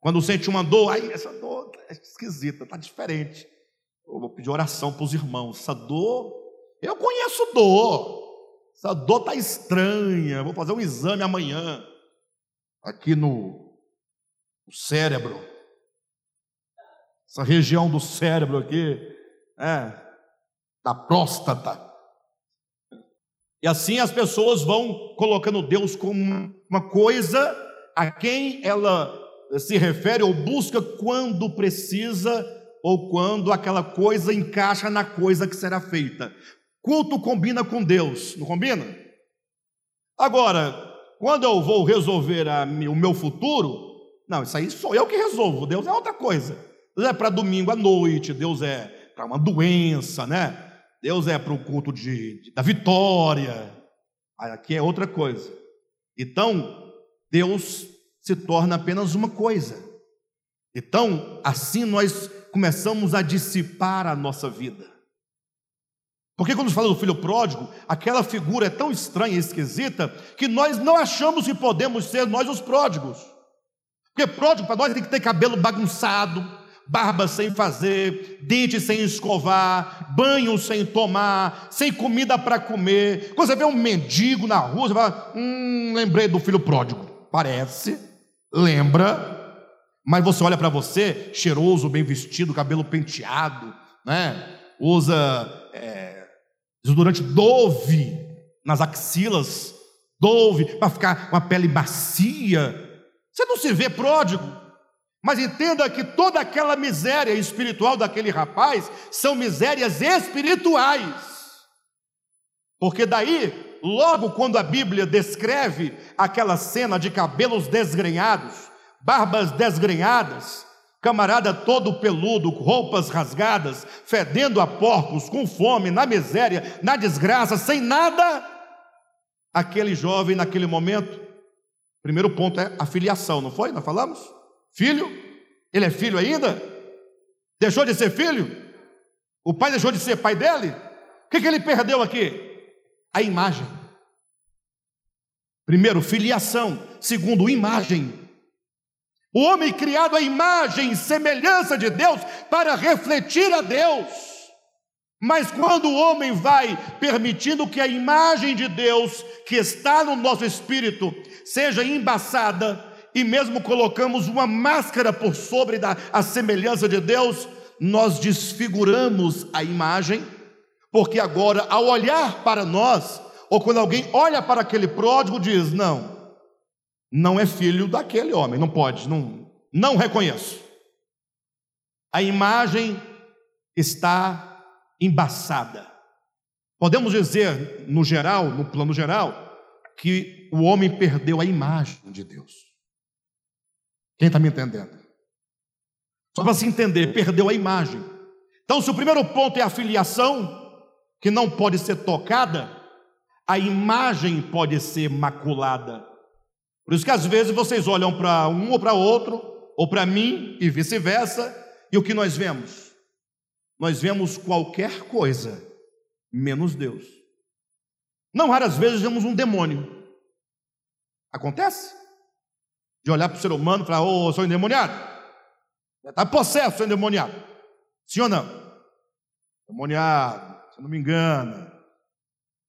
Quando sente uma dor, aí essa dor é esquisita, está diferente. Eu vou pedir oração para os irmãos. Essa dor, eu conheço dor. essa dor está estranha, vou fazer um exame amanhã, aqui no, no cérebro, essa região do cérebro aqui, é, da próstata. E assim as pessoas vão colocando Deus como uma coisa a quem ela se refere ou busca quando precisa ou quando aquela coisa encaixa na coisa que será feita. Culto combina com Deus, não combina? Agora, quando eu vou resolver a, o meu futuro, não, isso aí sou eu que resolvo, Deus é outra coisa. Deus é para domingo à noite, Deus é para uma doença, né? Deus é para o culto de, de, da vitória. Aqui é outra coisa. Então, Deus se torna apenas uma coisa. Então, assim nós começamos a dissipar a nossa vida. Porque quando fala do filho pródigo, aquela figura é tão estranha e esquisita que nós não achamos que podemos ser nós os pródigos. Porque pródigo para nós tem que ter cabelo bagunçado, barba sem fazer, dente sem escovar, banho sem tomar, sem comida para comer. Quando você vê um mendigo na rua, você fala: Hum, lembrei do filho pródigo. Parece, lembra, mas você olha para você, cheiroso, bem vestido, cabelo penteado, né? usa é, desodorante Dove nas axilas, Dove, para ficar com a pele macia. Você não se vê pródigo. Mas entenda que toda aquela miséria espiritual daquele rapaz são misérias espirituais. Porque daí, logo quando a Bíblia descreve aquela cena de cabelos desgrenhados, barbas desgrenhadas, camarada todo peludo, roupas rasgadas, fedendo a porcos, com fome, na miséria, na desgraça, sem nada, aquele jovem naquele momento, primeiro ponto é a filiação, não foi? Nós falamos? Filho? Ele é filho ainda? Deixou de ser filho? O pai deixou de ser pai dele? O que, que ele perdeu aqui? A imagem. Primeiro, filiação. Segundo, imagem. O homem criado à imagem e semelhança de Deus para refletir a Deus. Mas quando o homem vai permitindo que a imagem de Deus que está no nosso espírito seja embaçada, e mesmo colocamos uma máscara por sobre da a semelhança de Deus, nós desfiguramos a imagem, porque agora, ao olhar para nós, ou quando alguém olha para aquele pródigo, diz: Não, não é filho daquele homem, não pode, não, não reconheço. A imagem está embaçada. Podemos dizer, no geral, no plano geral, que o homem perdeu a imagem de Deus. Quem está me entendendo? Só para se entender, perdeu a imagem. Então, se o primeiro ponto é a filiação, que não pode ser tocada, a imagem pode ser maculada. Por isso que às vezes vocês olham para um ou para outro, ou para mim e vice-versa, e o que nós vemos? Nós vemos qualquer coisa menos Deus. Não raras vezes vemos um demônio. Acontece? de olhar para o ser humano e falar: Ô, oh, sou endemoniado. Está possesso, sou endemoniado. Sim ou não? Endemoniado, não me engana.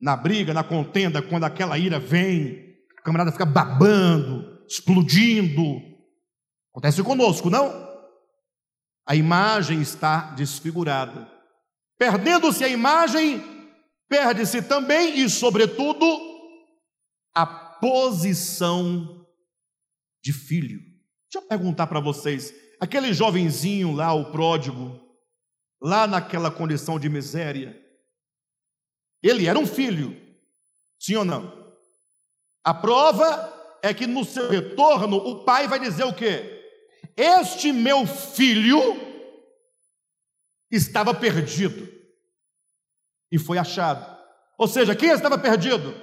Na briga, na contenda, quando aquela ira vem, o camarada fica babando, explodindo. Acontece conosco, não? A imagem está desfigurada. Perdendo-se a imagem, perde-se também e, sobretudo, a posição de filho. Deixa eu perguntar para vocês: aquele jovenzinho lá, o pródigo, lá naquela condição de miséria, ele era um filho, sim ou não? A prova é que no seu retorno o pai vai dizer o quê? Este meu filho estava perdido e foi achado. Ou seja, quem estava perdido?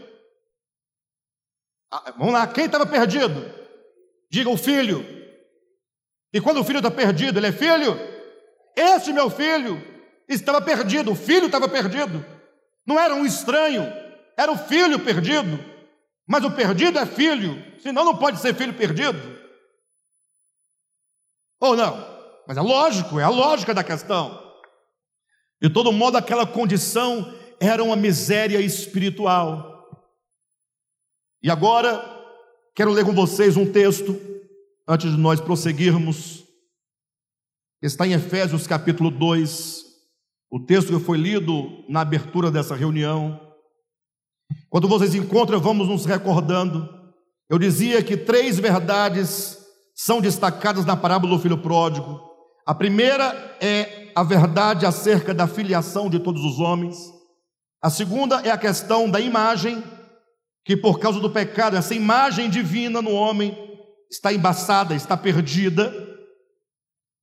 Ah, vamos lá, quem estava perdido? Diga o filho. E quando o filho está perdido, ele é filho? Este meu filho estava perdido, o filho estava perdido. Não era um estranho, era o filho perdido. Mas o perdido é filho, senão não pode ser filho perdido. Ou não? Mas é lógico, é a lógica da questão. De todo modo, aquela condição era uma miséria espiritual. E agora, quero ler com vocês um texto, antes de nós prosseguirmos. Está em Efésios capítulo 2, o texto que foi lido na abertura dessa reunião. Quando vocês encontram, vamos nos recordando. Eu dizia que três verdades são destacadas na parábola do filho pródigo. A primeira é a verdade acerca da filiação de todos os homens. A segunda é a questão da imagem, que por causa do pecado, essa imagem divina no homem está embaçada, está perdida.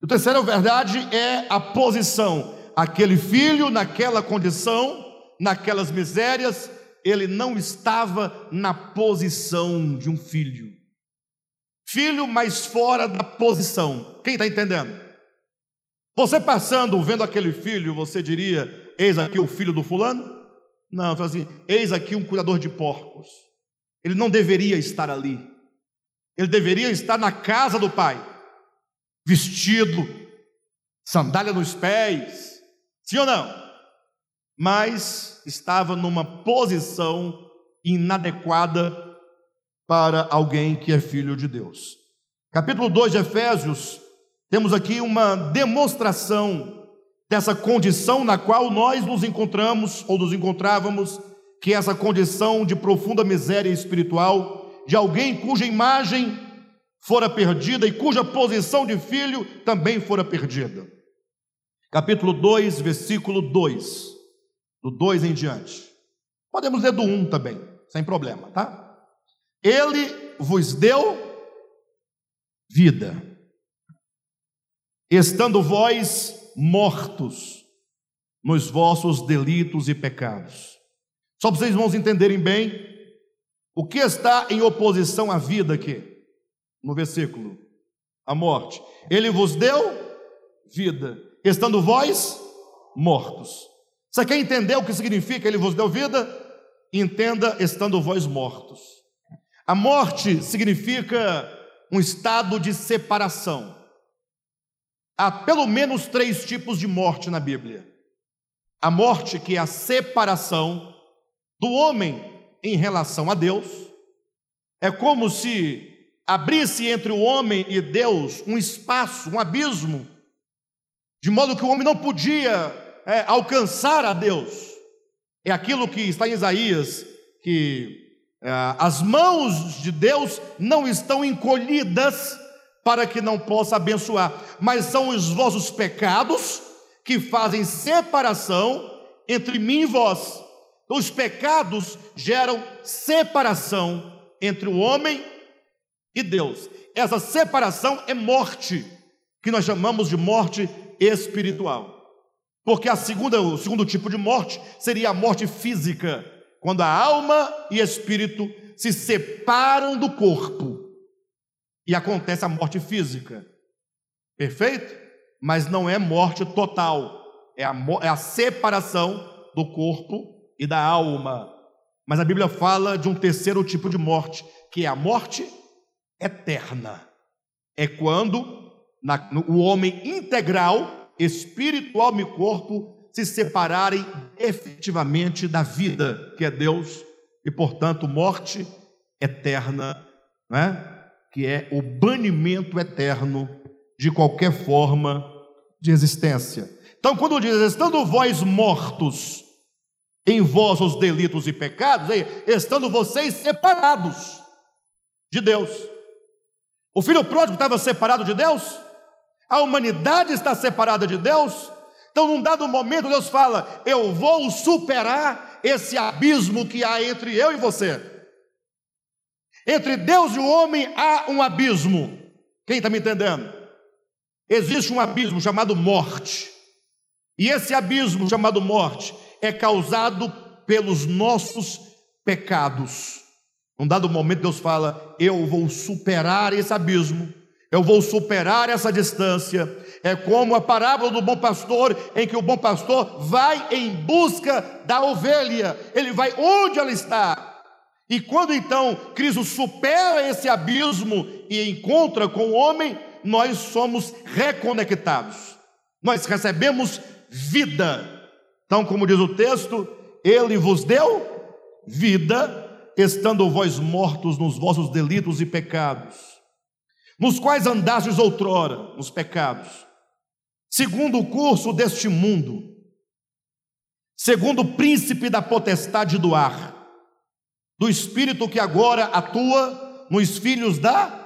A terceira verdade é a posição. Aquele filho, naquela condição, naquelas misérias, ele não estava na posição de um filho. Filho, mas fora da posição. Quem está entendendo? Você passando, vendo aquele filho, você diria: Eis aqui o filho do fulano? Não, assim, eis aqui um cuidador de porcos. Ele não deveria estar ali. Ele deveria estar na casa do pai, vestido, sandália nos pés. Sim ou não? mas estava numa posição inadequada para alguém que é filho de Deus. Capítulo 2 de Efésios, temos aqui uma demonstração dessa condição na qual nós nos encontramos ou nos encontrávamos, que é essa condição de profunda miséria espiritual, de alguém cuja imagem fora perdida e cuja posição de filho também fora perdida. Capítulo 2, versículo 2 do 2 em diante. Podemos ler do 1 um também, sem problema, tá? Ele vos deu vida, estando vós mortos nos vossos delitos e pecados. Só para vocês irmãos entenderem bem o que está em oposição à vida aqui, no versículo, a morte. Ele vos deu vida, estando vós mortos. Você quer entender o que significa ele vos deu vida? Entenda estando vós mortos. A morte significa um estado de separação. Há pelo menos três tipos de morte na Bíblia: a morte, que é a separação do homem em relação a Deus, é como se abrisse entre o homem e Deus um espaço, um abismo, de modo que o homem não podia é, alcançar a Deus. É aquilo que está em Isaías, que é, as mãos de Deus não estão encolhidas para que não possa abençoar, mas são os vossos pecados que fazem separação entre mim e vós. Então, os pecados geram separação entre o homem e Deus. Essa separação é morte, que nós chamamos de morte espiritual. Porque a segunda, o segundo tipo de morte seria a morte física, quando a alma e espírito se separam do corpo e acontece a morte física. Perfeito? Mas não é morte total, é a, é a separação do corpo e da alma. Mas a Bíblia fala de um terceiro tipo de morte, que é a morte eterna. É quando na, no, o homem integral espírito, alma e corpo se separarem efetivamente da vida, que é Deus, e portanto morte eterna, né? que é o banimento eterno de qualquer forma de existência. Então, quando diz, estando vós mortos em vossos delitos e pecados, aí, estando vocês separados de Deus. O filho pródigo estava separado de Deus? A humanidade está separada de Deus. Então, num dado momento, Deus fala: Eu vou superar esse abismo que há entre eu e você. Entre Deus e o homem há um abismo. Quem está me entendendo? Existe um abismo chamado morte. E esse abismo chamado morte é causado pelos nossos pecados. Num dado momento, Deus fala: Eu vou superar esse abismo eu vou superar essa distância. É como a parábola do bom pastor, em que o bom pastor vai em busca da ovelha, ele vai onde ela está. E quando então Cristo supera esse abismo e encontra com o homem, nós somos reconectados, nós recebemos vida. Então, como diz o texto, ele vos deu vida, estando vós mortos nos vossos delitos e pecados, nos quais andastes outrora nos pecados, segundo o curso deste mundo, segundo o príncipe da potestade do ar, do espírito que agora atua nos filhos da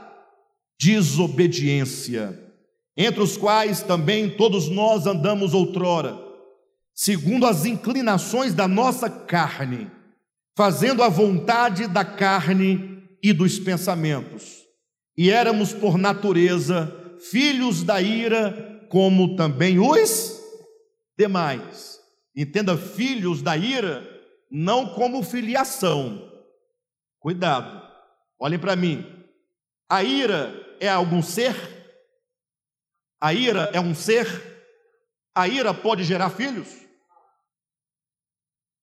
desobediência, entre os quais também todos nós andamos outrora, segundo as inclinações da nossa carne, fazendo a vontade da carne e dos pensamentos. E éramos por natureza filhos da ira, como também os demais. Entenda, filhos da ira, não como filiação. Cuidado, olhem para mim. A ira é algum ser? A ira é um ser? A ira pode gerar filhos?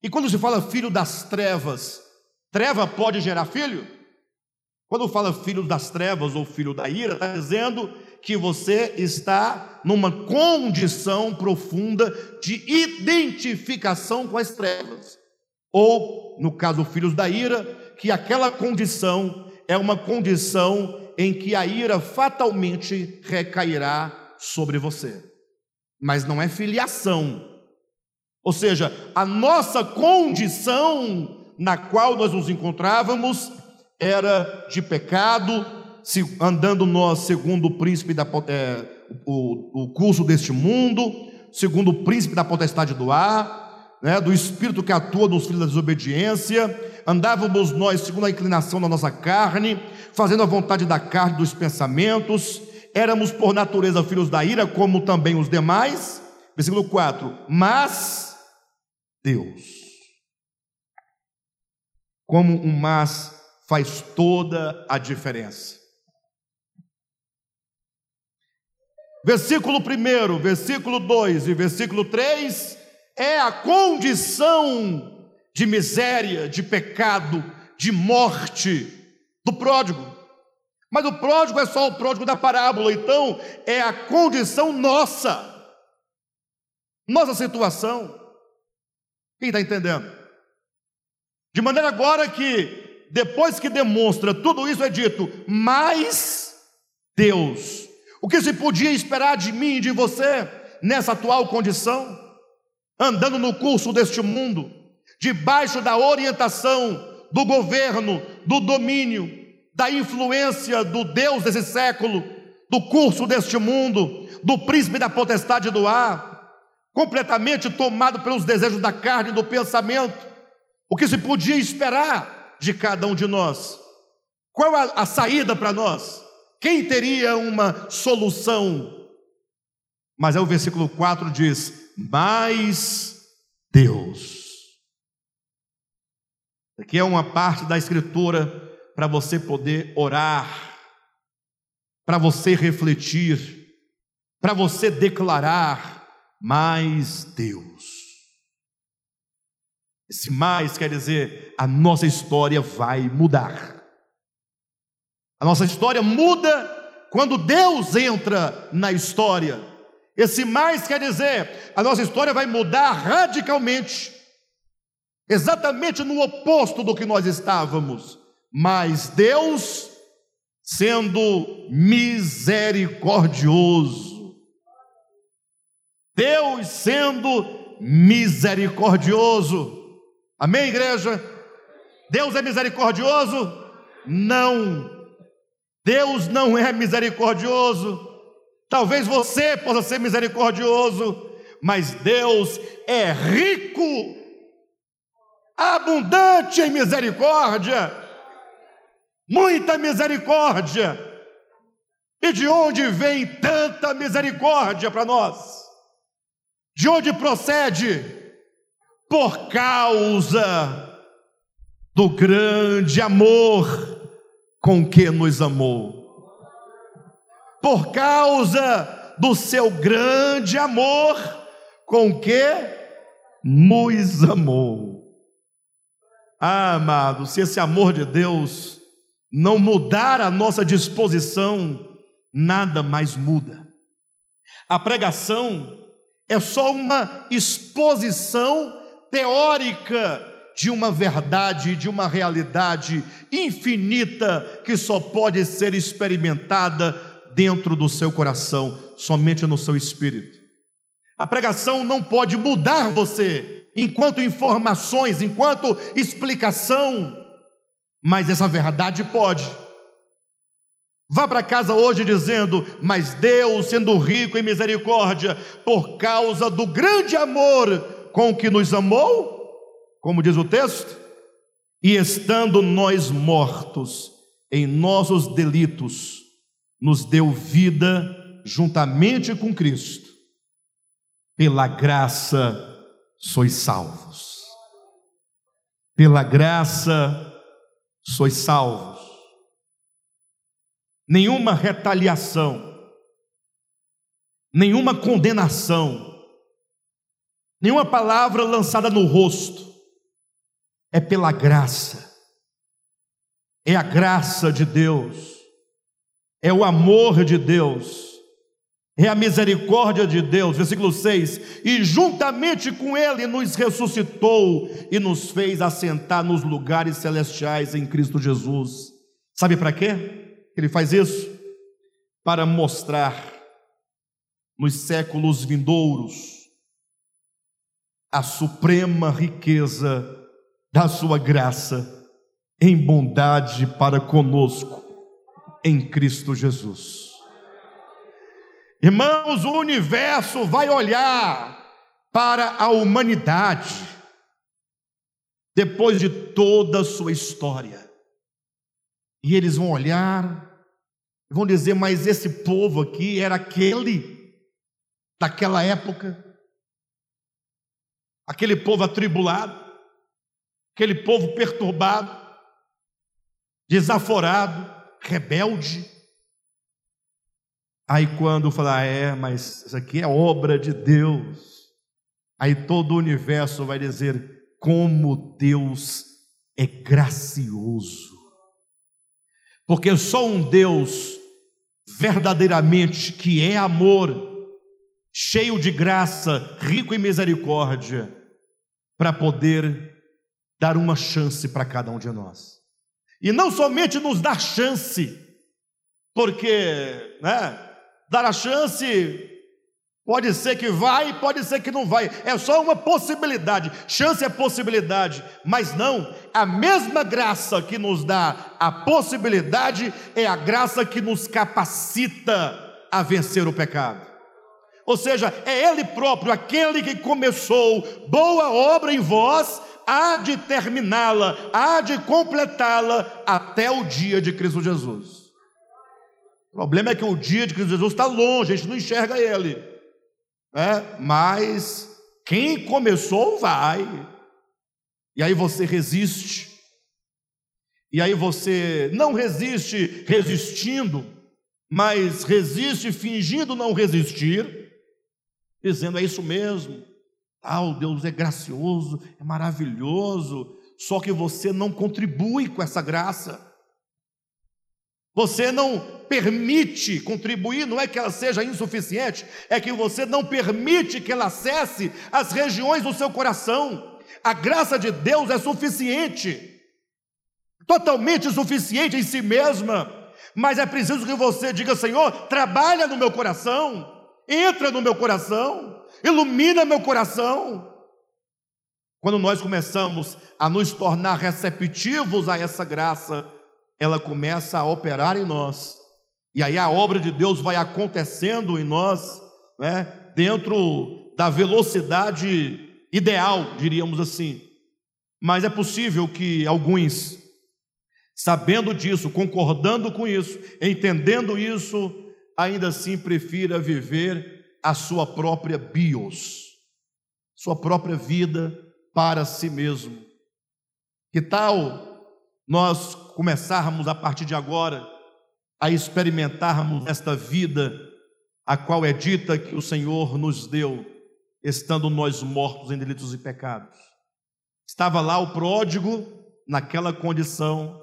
E quando se fala filho das trevas, treva pode gerar filho? Quando fala filho das trevas ou filho da ira, está dizendo que você está numa condição profunda de identificação com as trevas. Ou, no caso, filhos da ira, que aquela condição é uma condição em que a ira fatalmente recairá sobre você. Mas não é filiação, ou seja, a nossa condição na qual nós nos encontrávamos era de pecado, andando nós segundo o príncipe da é, o, o curso deste mundo, segundo o príncipe da potestade do ar, né, do espírito que atua nos filhos da desobediência, andávamos nós segundo a inclinação da nossa carne, fazendo a vontade da carne dos pensamentos, éramos por natureza filhos da ira, como também os demais. Versículo 4: Mas Deus. Como um mas faz toda a diferença. Versículo 1, versículo 2 e versículo 3 é a condição de miséria, de pecado, de morte do pródigo. Mas o pródigo é só o pródigo da parábola, então é a condição nossa, nossa situação. Quem está entendendo? De maneira agora que, depois que demonstra tudo isso, é dito, mas Deus. O que se podia esperar de mim e de você nessa atual condição? Andando no curso deste mundo, debaixo da orientação do governo, do domínio, da influência do Deus desse século, do curso deste mundo, do príncipe da potestade do ar, completamente tomado pelos desejos da carne e do pensamento, o que se podia esperar de cada um de nós? Qual a, a saída para nós? Quem teria uma solução? Mas aí o versículo 4 diz: Mas Deus. Aqui é uma parte da Escritura para você poder orar, para você refletir, para você declarar, mais Deus. Esse mais quer dizer a nossa história vai mudar. A nossa história muda quando Deus entra na história. Esse mais quer dizer a nossa história vai mudar radicalmente, exatamente no oposto do que nós estávamos. Mas Deus, sendo misericordioso, Deus sendo misericordioso. Amém, igreja? Deus é misericordioso? Não. Deus não é misericordioso. Talvez você possa ser misericordioso, mas Deus é rico, abundante em misericórdia, muita misericórdia. E de onde vem tanta misericórdia para nós? De onde procede? Por causa do grande amor com que nos amou. Por causa do seu grande amor com que nos amou. Ah, amado, se esse amor de Deus não mudar a nossa disposição, nada mais muda. A pregação é só uma exposição teórica de uma verdade, de uma realidade infinita que só pode ser experimentada dentro do seu coração, somente no seu espírito. A pregação não pode mudar você enquanto informações, enquanto explicação, mas essa verdade pode. Vá para casa hoje dizendo: Mas Deus, sendo rico em misericórdia, por causa do grande amor com que nos amou, como diz o texto, e estando nós mortos em nossos delitos, nos deu vida juntamente com Cristo. Pela graça sois salvos. Pela graça sois salvos. Nenhuma retaliação, nenhuma condenação, nenhuma palavra lançada no rosto, é pela graça, é a graça de Deus, é o amor de Deus, é a misericórdia de Deus. Versículo 6: E juntamente com Ele nos ressuscitou e nos fez assentar nos lugares celestiais em Cristo Jesus. Sabe para quê? Ele faz isso? Para mostrar nos séculos vindouros a suprema riqueza da sua graça em bondade para conosco em Cristo Jesus. Irmãos, o universo vai olhar para a humanidade depois de toda a sua história. E eles vão olhar vão dizer: "Mas esse povo aqui era aquele daquela época, aquele povo atribulado, aquele povo perturbado, desaforado, rebelde. Aí quando falar, é, mas isso aqui é obra de Deus, aí todo o universo vai dizer como Deus é gracioso. Porque só um Deus verdadeiramente que é amor, cheio de graça, rico em misericórdia, para poder dar uma chance para cada um de nós. E não somente nos dar chance, porque, né, dar a chance pode ser que vai, pode ser que não vai, é só uma possibilidade. Chance é possibilidade, mas não, a mesma graça que nos dá a possibilidade é a graça que nos capacita a vencer o pecado. Ou seja, é Ele próprio, aquele que começou boa obra em vós, há de terminá-la, há de completá-la até o dia de Cristo Jesus. O problema é que o dia de Cristo Jesus está longe, a gente não enxerga ele. É, mas quem começou vai. E aí você resiste. E aí você não resiste resistindo, mas resiste fingindo não resistir, dizendo é isso mesmo. Ah, o Deus é gracioso, é maravilhoso, só que você não contribui com essa graça. Você não permite contribuir, não é que ela seja insuficiente, é que você não permite que ela acesse as regiões do seu coração. A graça de Deus é suficiente, totalmente suficiente em si mesma, mas é preciso que você diga: Senhor, trabalha no meu coração, entra no meu coração ilumina meu coração. Quando nós começamos a nos tornar receptivos a essa graça, ela começa a operar em nós. E aí a obra de Deus vai acontecendo em nós, né, dentro da velocidade ideal, diríamos assim. Mas é possível que alguns, sabendo disso, concordando com isso, entendendo isso, ainda assim prefira viver a sua própria bios, sua própria vida para si mesmo. Que tal nós começarmos a partir de agora a experimentarmos esta vida a qual é dita que o Senhor nos deu, estando nós mortos em delitos e pecados? Estava lá o pródigo naquela condição,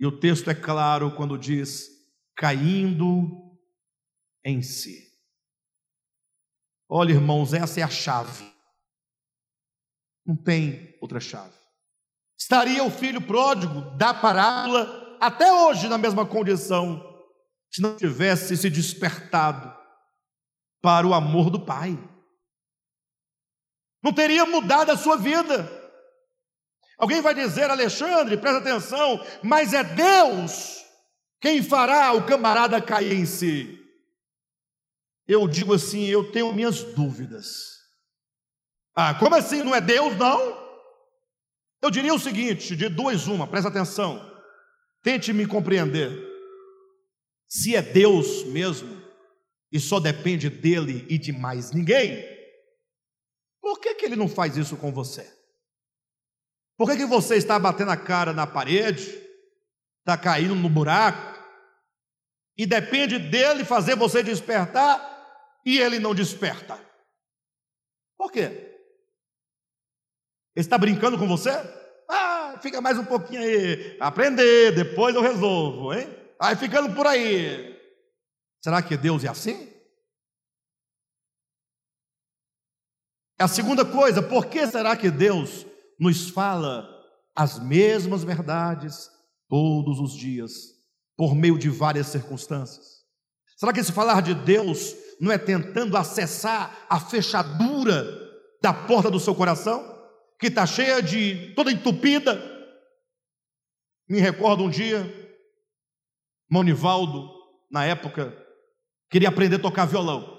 e o texto é claro quando diz: caindo em si. Olha, irmãos, essa é a chave. Não tem outra chave. Estaria o filho pródigo da parábola até hoje na mesma condição, se não tivesse se despertado para o amor do Pai. Não teria mudado a sua vida. Alguém vai dizer, Alexandre, presta atenção, mas é Deus quem fará o camarada cair em si. Eu digo assim, eu tenho minhas dúvidas. Ah, como assim? Não é Deus, não? Eu diria o seguinte: de duas, uma, presta atenção, tente me compreender. Se é Deus mesmo, e só depende dele e de mais ninguém, por que, que ele não faz isso com você? Por que, que você está batendo a cara na parede, está caindo no buraco, e depende dele fazer você despertar e ele não desperta? Por quê? Ele está brincando com você? Ah, fica mais um pouquinho aí, aprender, depois eu resolvo, hein? Aí ficando por aí. Será que Deus é assim? A segunda coisa, por que será que Deus nos fala as mesmas verdades todos os dias, por meio de várias circunstâncias? Será que esse falar de Deus não é tentando acessar a fechadura da porta do seu coração, que está cheia de toda entupida? Me recordo um dia, Monivaldo, na época, queria aprender a tocar violão.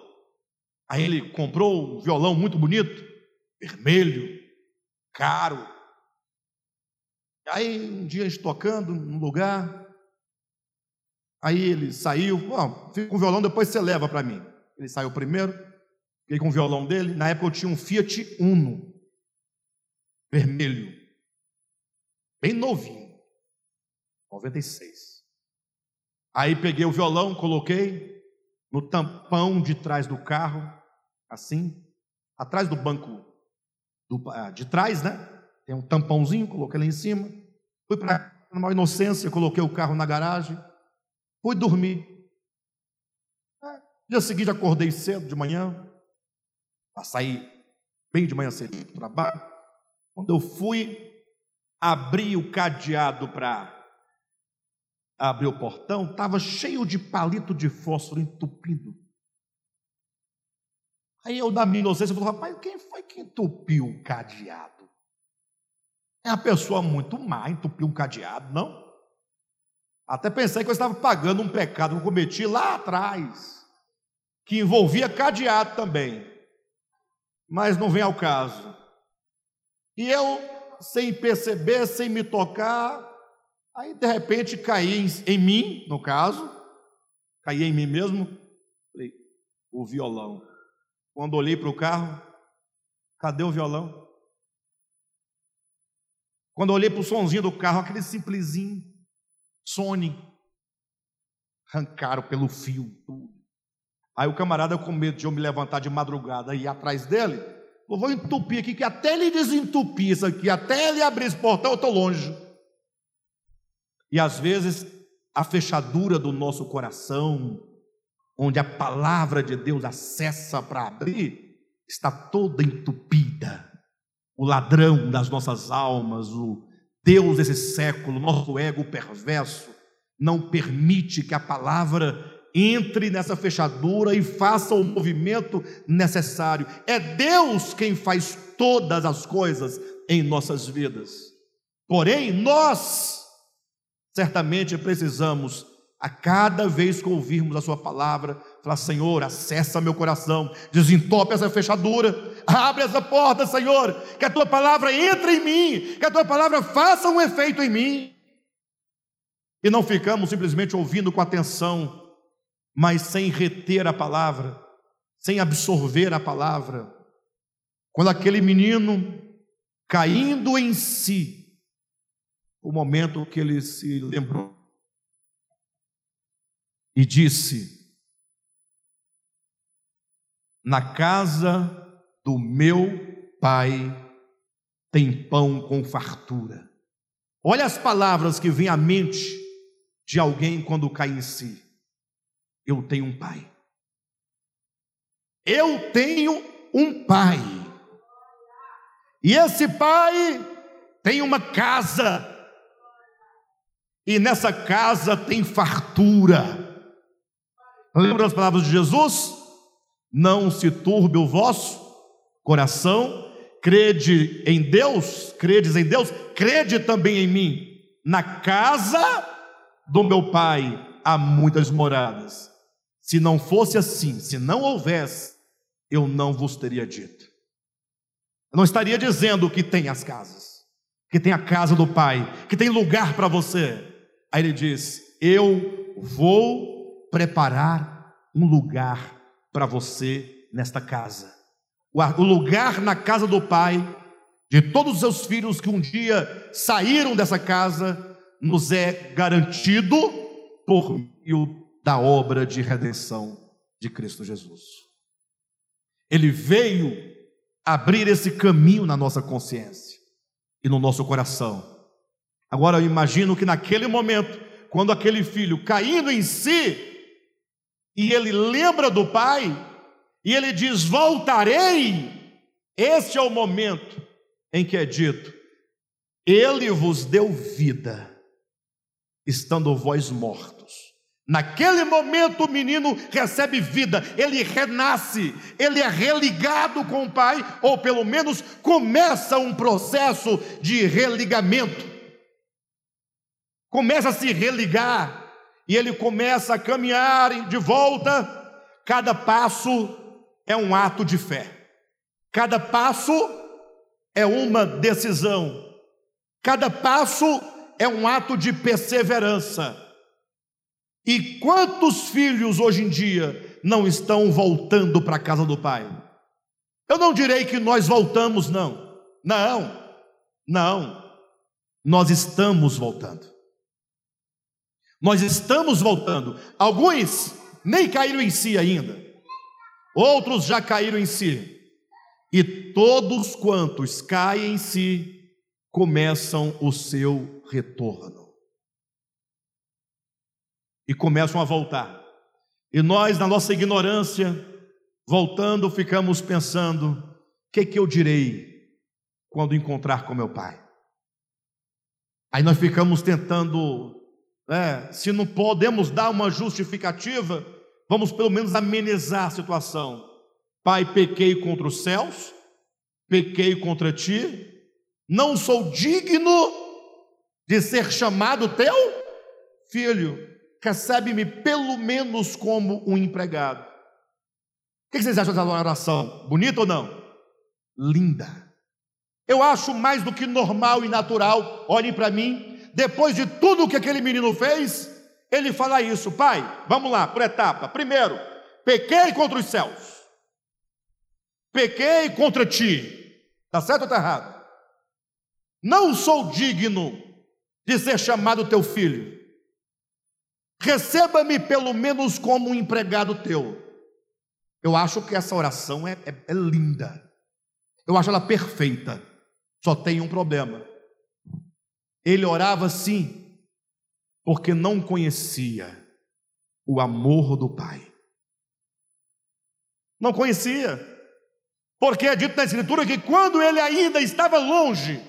Aí ele comprou um violão muito bonito, vermelho, caro. Aí um dia tocando num lugar, aí ele saiu, ó, fica com o violão, depois você leva para mim. Ele saiu primeiro, fiquei com o violão dele. Na época eu tinha um Fiat Uno, vermelho, bem novinho, 96. Aí peguei o violão, coloquei no tampão de trás do carro, assim, atrás do banco do, ah, de trás, né? Tem um tampãozinho, coloquei lá em cima. Fui para uma inocência, coloquei o carro na garagem. Fui dormir. É, dia seguinte acordei cedo de manhã, para sair bem de manhã cedo do trabalho. Quando eu fui abrir o cadeado para abrir o portão, estava cheio de palito de fósforo entupido. Aí eu, na minha inocência, falei, rapaz, quem foi que entupiu o cadeado? É uma pessoa muito má, entupiu um cadeado, não? Até pensei que eu estava pagando um pecado que eu cometi lá atrás, que envolvia cadeado também, mas não vem ao caso. E eu, sem perceber, sem me tocar, aí de repente caí em, em mim, no caso, caí em mim mesmo, falei, o violão. Quando olhei para o carro, cadê o violão? Quando olhei para o sonzinho do carro, aquele simplesinho, Sony, arrancaram pelo fio tudo. Aí o camarada, com medo de eu me levantar de madrugada e ir atrás dele, eu vou entupir aqui, que até ele desentupir isso aqui, até ele abrir esse portão, eu estou longe. E às vezes, a fechadura do nosso coração, onde a palavra de Deus acessa para abrir, está toda entupida. O ladrão das nossas almas, o Deus desse século, nosso ego perverso, não permite que a palavra entre nessa fechadura e faça o movimento necessário. É Deus quem faz todas as coisas em nossas vidas. Porém, nós certamente precisamos a cada vez que ouvirmos a Sua palavra, falar: Senhor, acessa meu coração, desentope essa fechadura, abre essa porta, Senhor, que a Tua palavra entre em mim, que a Tua palavra faça um efeito em mim. E não ficamos simplesmente ouvindo com atenção, mas sem reter a palavra, sem absorver a palavra. Quando aquele menino, caindo em si, o momento que ele se lembrou e disse: Na casa do meu pai tem pão com fartura. Olha as palavras que vêm à mente de alguém quando cai em si. Eu tenho um pai. Eu tenho um pai. E esse pai tem uma casa, e nessa casa tem fartura. Lembra as palavras de Jesus? Não se turbe o vosso coração, crede em Deus, credes em Deus, crede também em mim. Na casa do meu pai há muitas moradas. Se não fosse assim, se não houvesse, eu não vos teria dito. Eu não estaria dizendo que tem as casas, que tem a casa do pai, que tem lugar para você. Aí ele diz: Eu vou preparar um lugar para você nesta casa. O lugar na casa do pai, de todos os seus filhos que um dia saíram dessa casa, nos é garantido por meio da obra de redenção de Cristo Jesus. Ele veio abrir esse caminho na nossa consciência e no nosso coração. Agora eu imagino que naquele momento, quando aquele filho caindo em si, e ele lembra do pai, e ele diz: Voltarei. Este é o momento em que é dito: Ele vos deu vida, estando vós mortos. Naquele momento o menino recebe vida, ele renasce, ele é religado com o pai, ou pelo menos começa um processo de religamento. Começa a se religar, e ele começa a caminhar de volta. Cada passo é um ato de fé, cada passo é uma decisão, cada passo é um ato de perseverança. E quantos filhos hoje em dia não estão voltando para a casa do pai? Eu não direi que nós voltamos, não. Não, não. Nós estamos voltando. Nós estamos voltando. Alguns nem caíram em si ainda, outros já caíram em si. E todos quantos caem em si começam o seu retorno e começam a voltar. E nós, na nossa ignorância, voltando, ficamos pensando: o que, que eu direi quando encontrar com meu pai? Aí nós ficamos tentando, né, se não podemos dar uma justificativa, vamos pelo menos amenizar a situação. Pai, pequei contra os céus, pequei contra ti, não sou digno de ser chamado teu filho recebe-me pelo menos como um empregado. O que vocês acham dessa oração? Bonita ou não? Linda. Eu acho mais do que normal e natural, olhem para mim, depois de tudo que aquele menino fez, ele fala isso, pai, vamos lá, por etapa. Primeiro, pequei contra os céus, pequei contra ti, está certo ou está errado? Não sou digno de ser chamado teu filho receba-me pelo menos como um empregado teu. Eu acho que essa oração é, é, é linda, eu acho ela perfeita, só tem um problema. Ele orava sim, porque não conhecia o amor do Pai. Não conhecia, porque é dito na Escritura que quando ele ainda estava longe,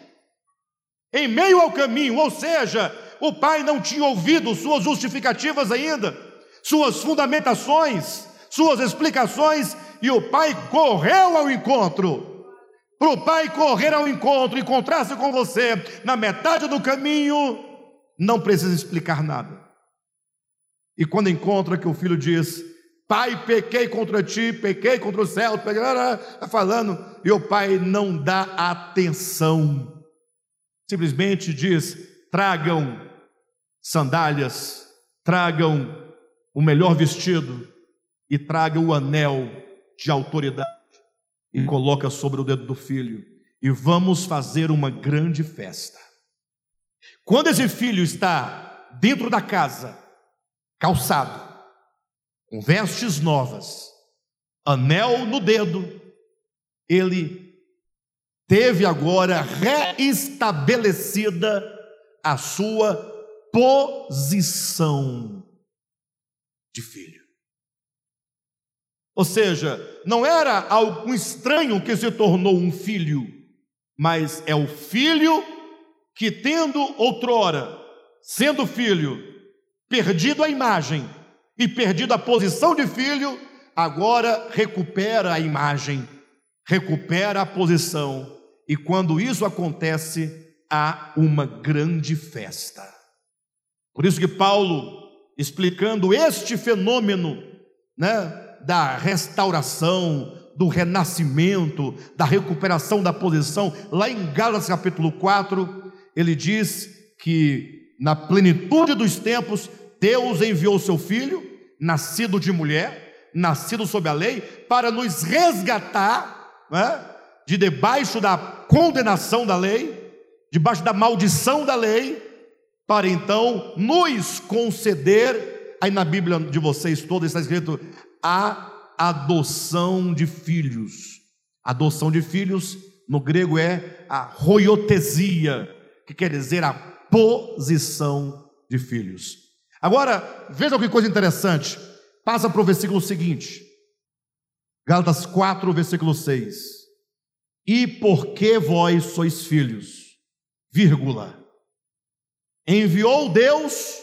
em meio ao caminho, ou seja, o pai não tinha ouvido suas justificativas ainda, suas fundamentações, suas explicações, e o pai correu ao encontro. Para o pai correr ao encontro, encontrar-se com você na metade do caminho, não precisa explicar nada. E quando encontra que o filho diz: Pai, pequei contra ti, pequei contra o céu, está falando, e o pai não dá atenção, simplesmente diz: tragam sandálias, tragam o melhor vestido e tragam o anel de autoridade e coloca sobre o dedo do filho e vamos fazer uma grande festa. Quando esse filho está dentro da casa, calçado, com vestes novas, anel no dedo, ele teve agora reestabelecida a sua posição de filho. Ou seja, não era algum estranho que se tornou um filho, mas é o filho que, tendo outrora, sendo filho, perdido a imagem e perdido a posição de filho, agora recupera a imagem, recupera a posição, e quando isso acontece, há uma grande festa. Por isso que Paulo, explicando este fenômeno, né, da restauração, do renascimento, da recuperação da posição, lá em Gálatas capítulo 4, ele diz que na plenitude dos tempos, Deus enviou seu filho, nascido de mulher, nascido sob a lei, para nos resgatar né, de debaixo da condenação da lei, debaixo da maldição da lei, para então nos conceder, aí na Bíblia de vocês toda está escrito, a adoção de filhos. Adoção de filhos, no grego é a roiotesia, que quer dizer a posição de filhos. Agora, veja que coisa interessante. Passa para o versículo seguinte. Gálatas 4, versículo 6. E porque vós sois filhos, vírgula, enviou Deus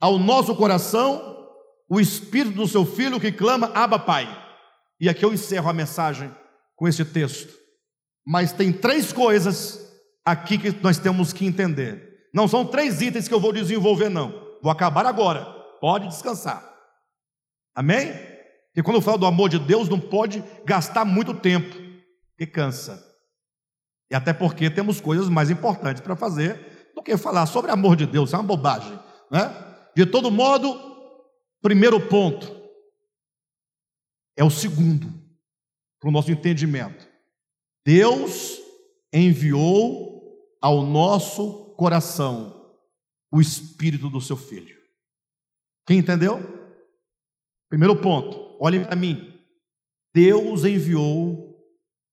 ao nosso coração o espírito do seu filho que clama Abba Pai. E aqui eu encerro a mensagem com esse texto. Mas tem três coisas aqui que nós temos que entender. Não são três itens que eu vou desenvolver, não. Vou acabar agora. Pode descansar. Amém? E quando eu falo do amor de Deus, não pode gastar muito tempo, que cansa. E até porque temos coisas mais importantes para fazer do que falar sobre amor de Deus, é uma bobagem, né? De todo modo, primeiro ponto é o segundo para o nosso entendimento. Deus enviou ao nosso coração o espírito do seu filho. Quem entendeu? Primeiro ponto, olhem para mim. Deus enviou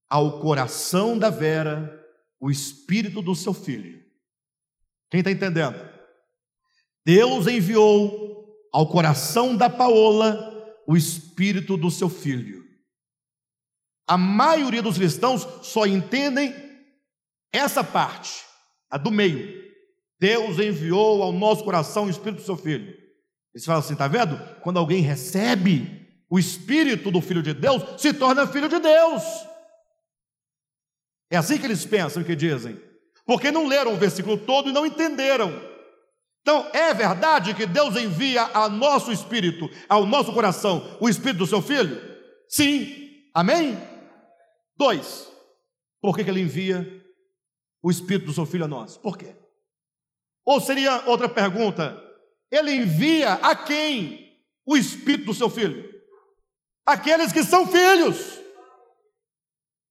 ao coração da Vera o espírito do seu filho. Quem está entendendo? Deus enviou ao coração da Paola o espírito do seu filho. A maioria dos cristãos só entendem essa parte, a do meio, Deus enviou ao nosso coração o Espírito do seu Filho. Eles falam assim: está vendo? Quando alguém recebe o Espírito do Filho de Deus, se torna filho de Deus. É assim que eles pensam, que dizem, porque não leram o versículo todo e não entenderam. Então, é verdade que Deus envia ao nosso espírito, ao nosso coração, o espírito do seu filho? Sim. Amém? Dois. Por que, que ele envia o Espírito do seu Filho a nós. Por quê? Ou seria outra pergunta: ele envia a quem o Espírito do seu Filho? Aqueles que são filhos.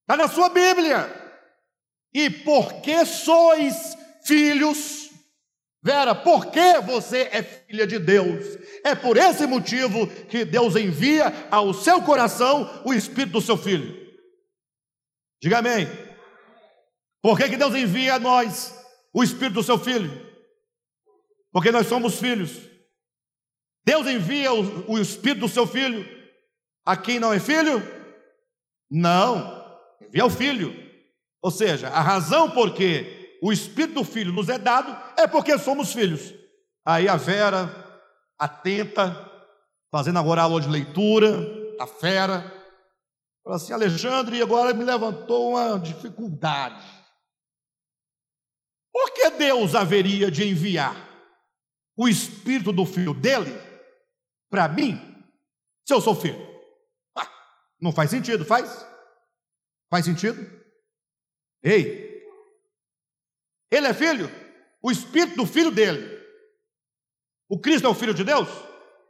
Está na sua Bíblia. E porque sois filhos, Vera, porque você é filha de Deus? É por esse motivo que Deus envia ao seu coração o Espírito do seu Filho. Diga amém. Por que, que Deus envia a nós o Espírito do seu Filho? Porque nós somos filhos. Deus envia o, o Espírito do seu Filho a quem não é filho? Não, envia o Filho. Ou seja, a razão por que o Espírito do Filho nos é dado é porque somos filhos. Aí a Vera, atenta, fazendo agora aula de leitura, a fera, fala assim: Alexandre, agora me levantou uma dificuldade. Por que Deus haveria de enviar o espírito do filho dele para mim, se eu sou filho? Ah, não faz sentido, faz? Faz sentido? Ei, ele é filho, o espírito do filho dele. O Cristo é o filho de Deus?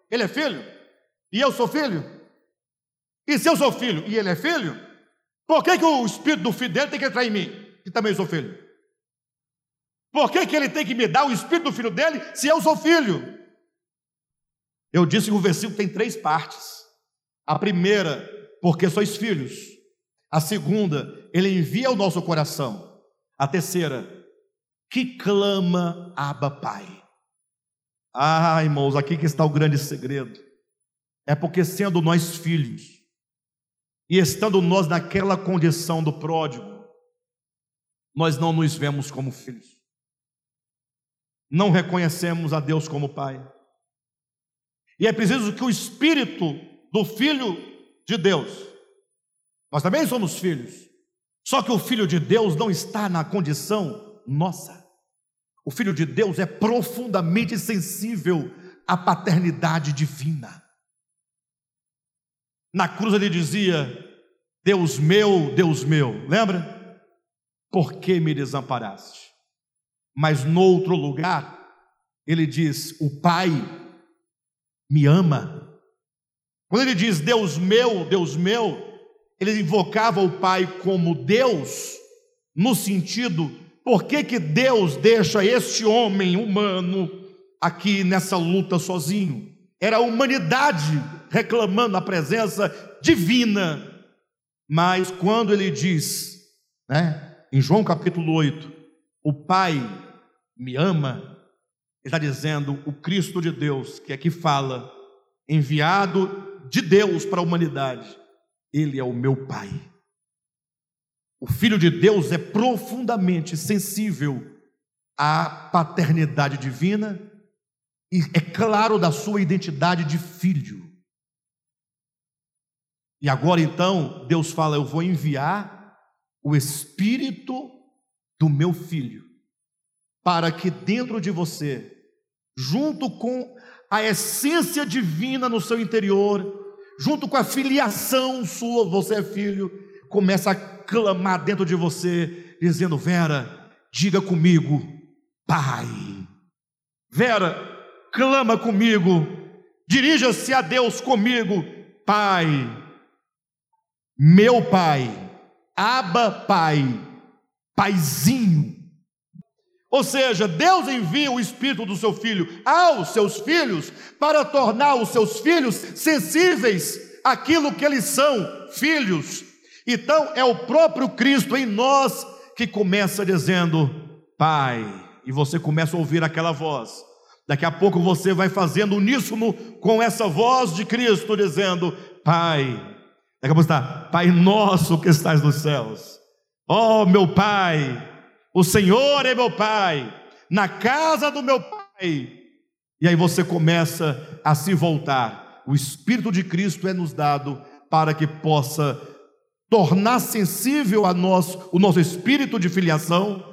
Ele é filho? E eu sou filho? E se eu sou filho e ele é filho, por que, que o espírito do filho dele tem que entrar em mim, que também sou filho? Por que, que ele tem que me dar o espírito do filho dele se eu sou filho? Eu disse que o versículo tem três partes. A primeira, porque sois filhos. A segunda, ele envia o nosso coração. A terceira, que clama Abba Pai. Ah, irmãos, aqui que está o grande segredo. É porque sendo nós filhos, e estando nós naquela condição do pródigo, nós não nos vemos como filhos. Não reconhecemos a Deus como Pai. E é preciso que o Espírito do Filho de Deus, nós também somos filhos, só que o Filho de Deus não está na condição nossa. O Filho de Deus é profundamente sensível à paternidade divina. Na cruz ele dizia: Deus meu, Deus meu, lembra? Por que me desamparaste? Mas no outro lugar, ele diz: O Pai me ama. Quando ele diz Deus meu, Deus meu, ele invocava o Pai como Deus, no sentido, por que, que Deus deixa este homem humano aqui nessa luta sozinho? Era a humanidade reclamando a presença divina. Mas quando ele diz, né, em João capítulo 8, o Pai me ama, está dizendo o Cristo de Deus, que aqui fala, enviado de Deus para a humanidade, ele é o meu Pai. O Filho de Deus é profundamente sensível à paternidade divina e é claro da sua identidade de filho. E agora então, Deus fala: Eu vou enviar o Espírito do meu filho, para que dentro de você, junto com a essência divina no seu interior, junto com a filiação sua, você é filho, começa a clamar dentro de você, dizendo: Vera, diga comigo, Pai. Vera, clama comigo, dirija-se a Deus comigo, Pai. Meu Pai, Aba Pai paizinho. Ou seja, Deus envia o Espírito do seu Filho aos seus filhos para tornar os seus filhos sensíveis àquilo que eles são, filhos. Então é o próprio Cristo em nós que começa dizendo: Pai, e você começa a ouvir aquela voz. Daqui a pouco você vai fazendo uníssono com essa voz de Cristo, dizendo: Pai. Daqui a pouco está: Pai nosso que estás nos céus Ó oh, meu Pai, o Senhor é meu Pai, na casa do meu Pai. E aí você começa a se voltar. O Espírito de Cristo é nos dado para que possa tornar sensível a nós o nosso espírito de filiação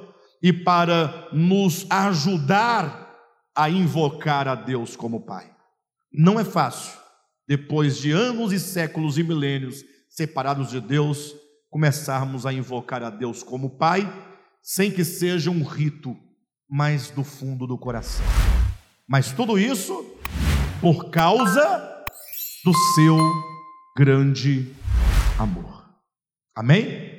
e para nos ajudar a invocar a Deus como Pai. Não é fácil, depois de anos e séculos e milênios separados de Deus, começarmos a invocar a Deus como Pai, sem que seja um rito, mas do fundo do coração. Mas tudo isso por causa do seu grande amor. Amém?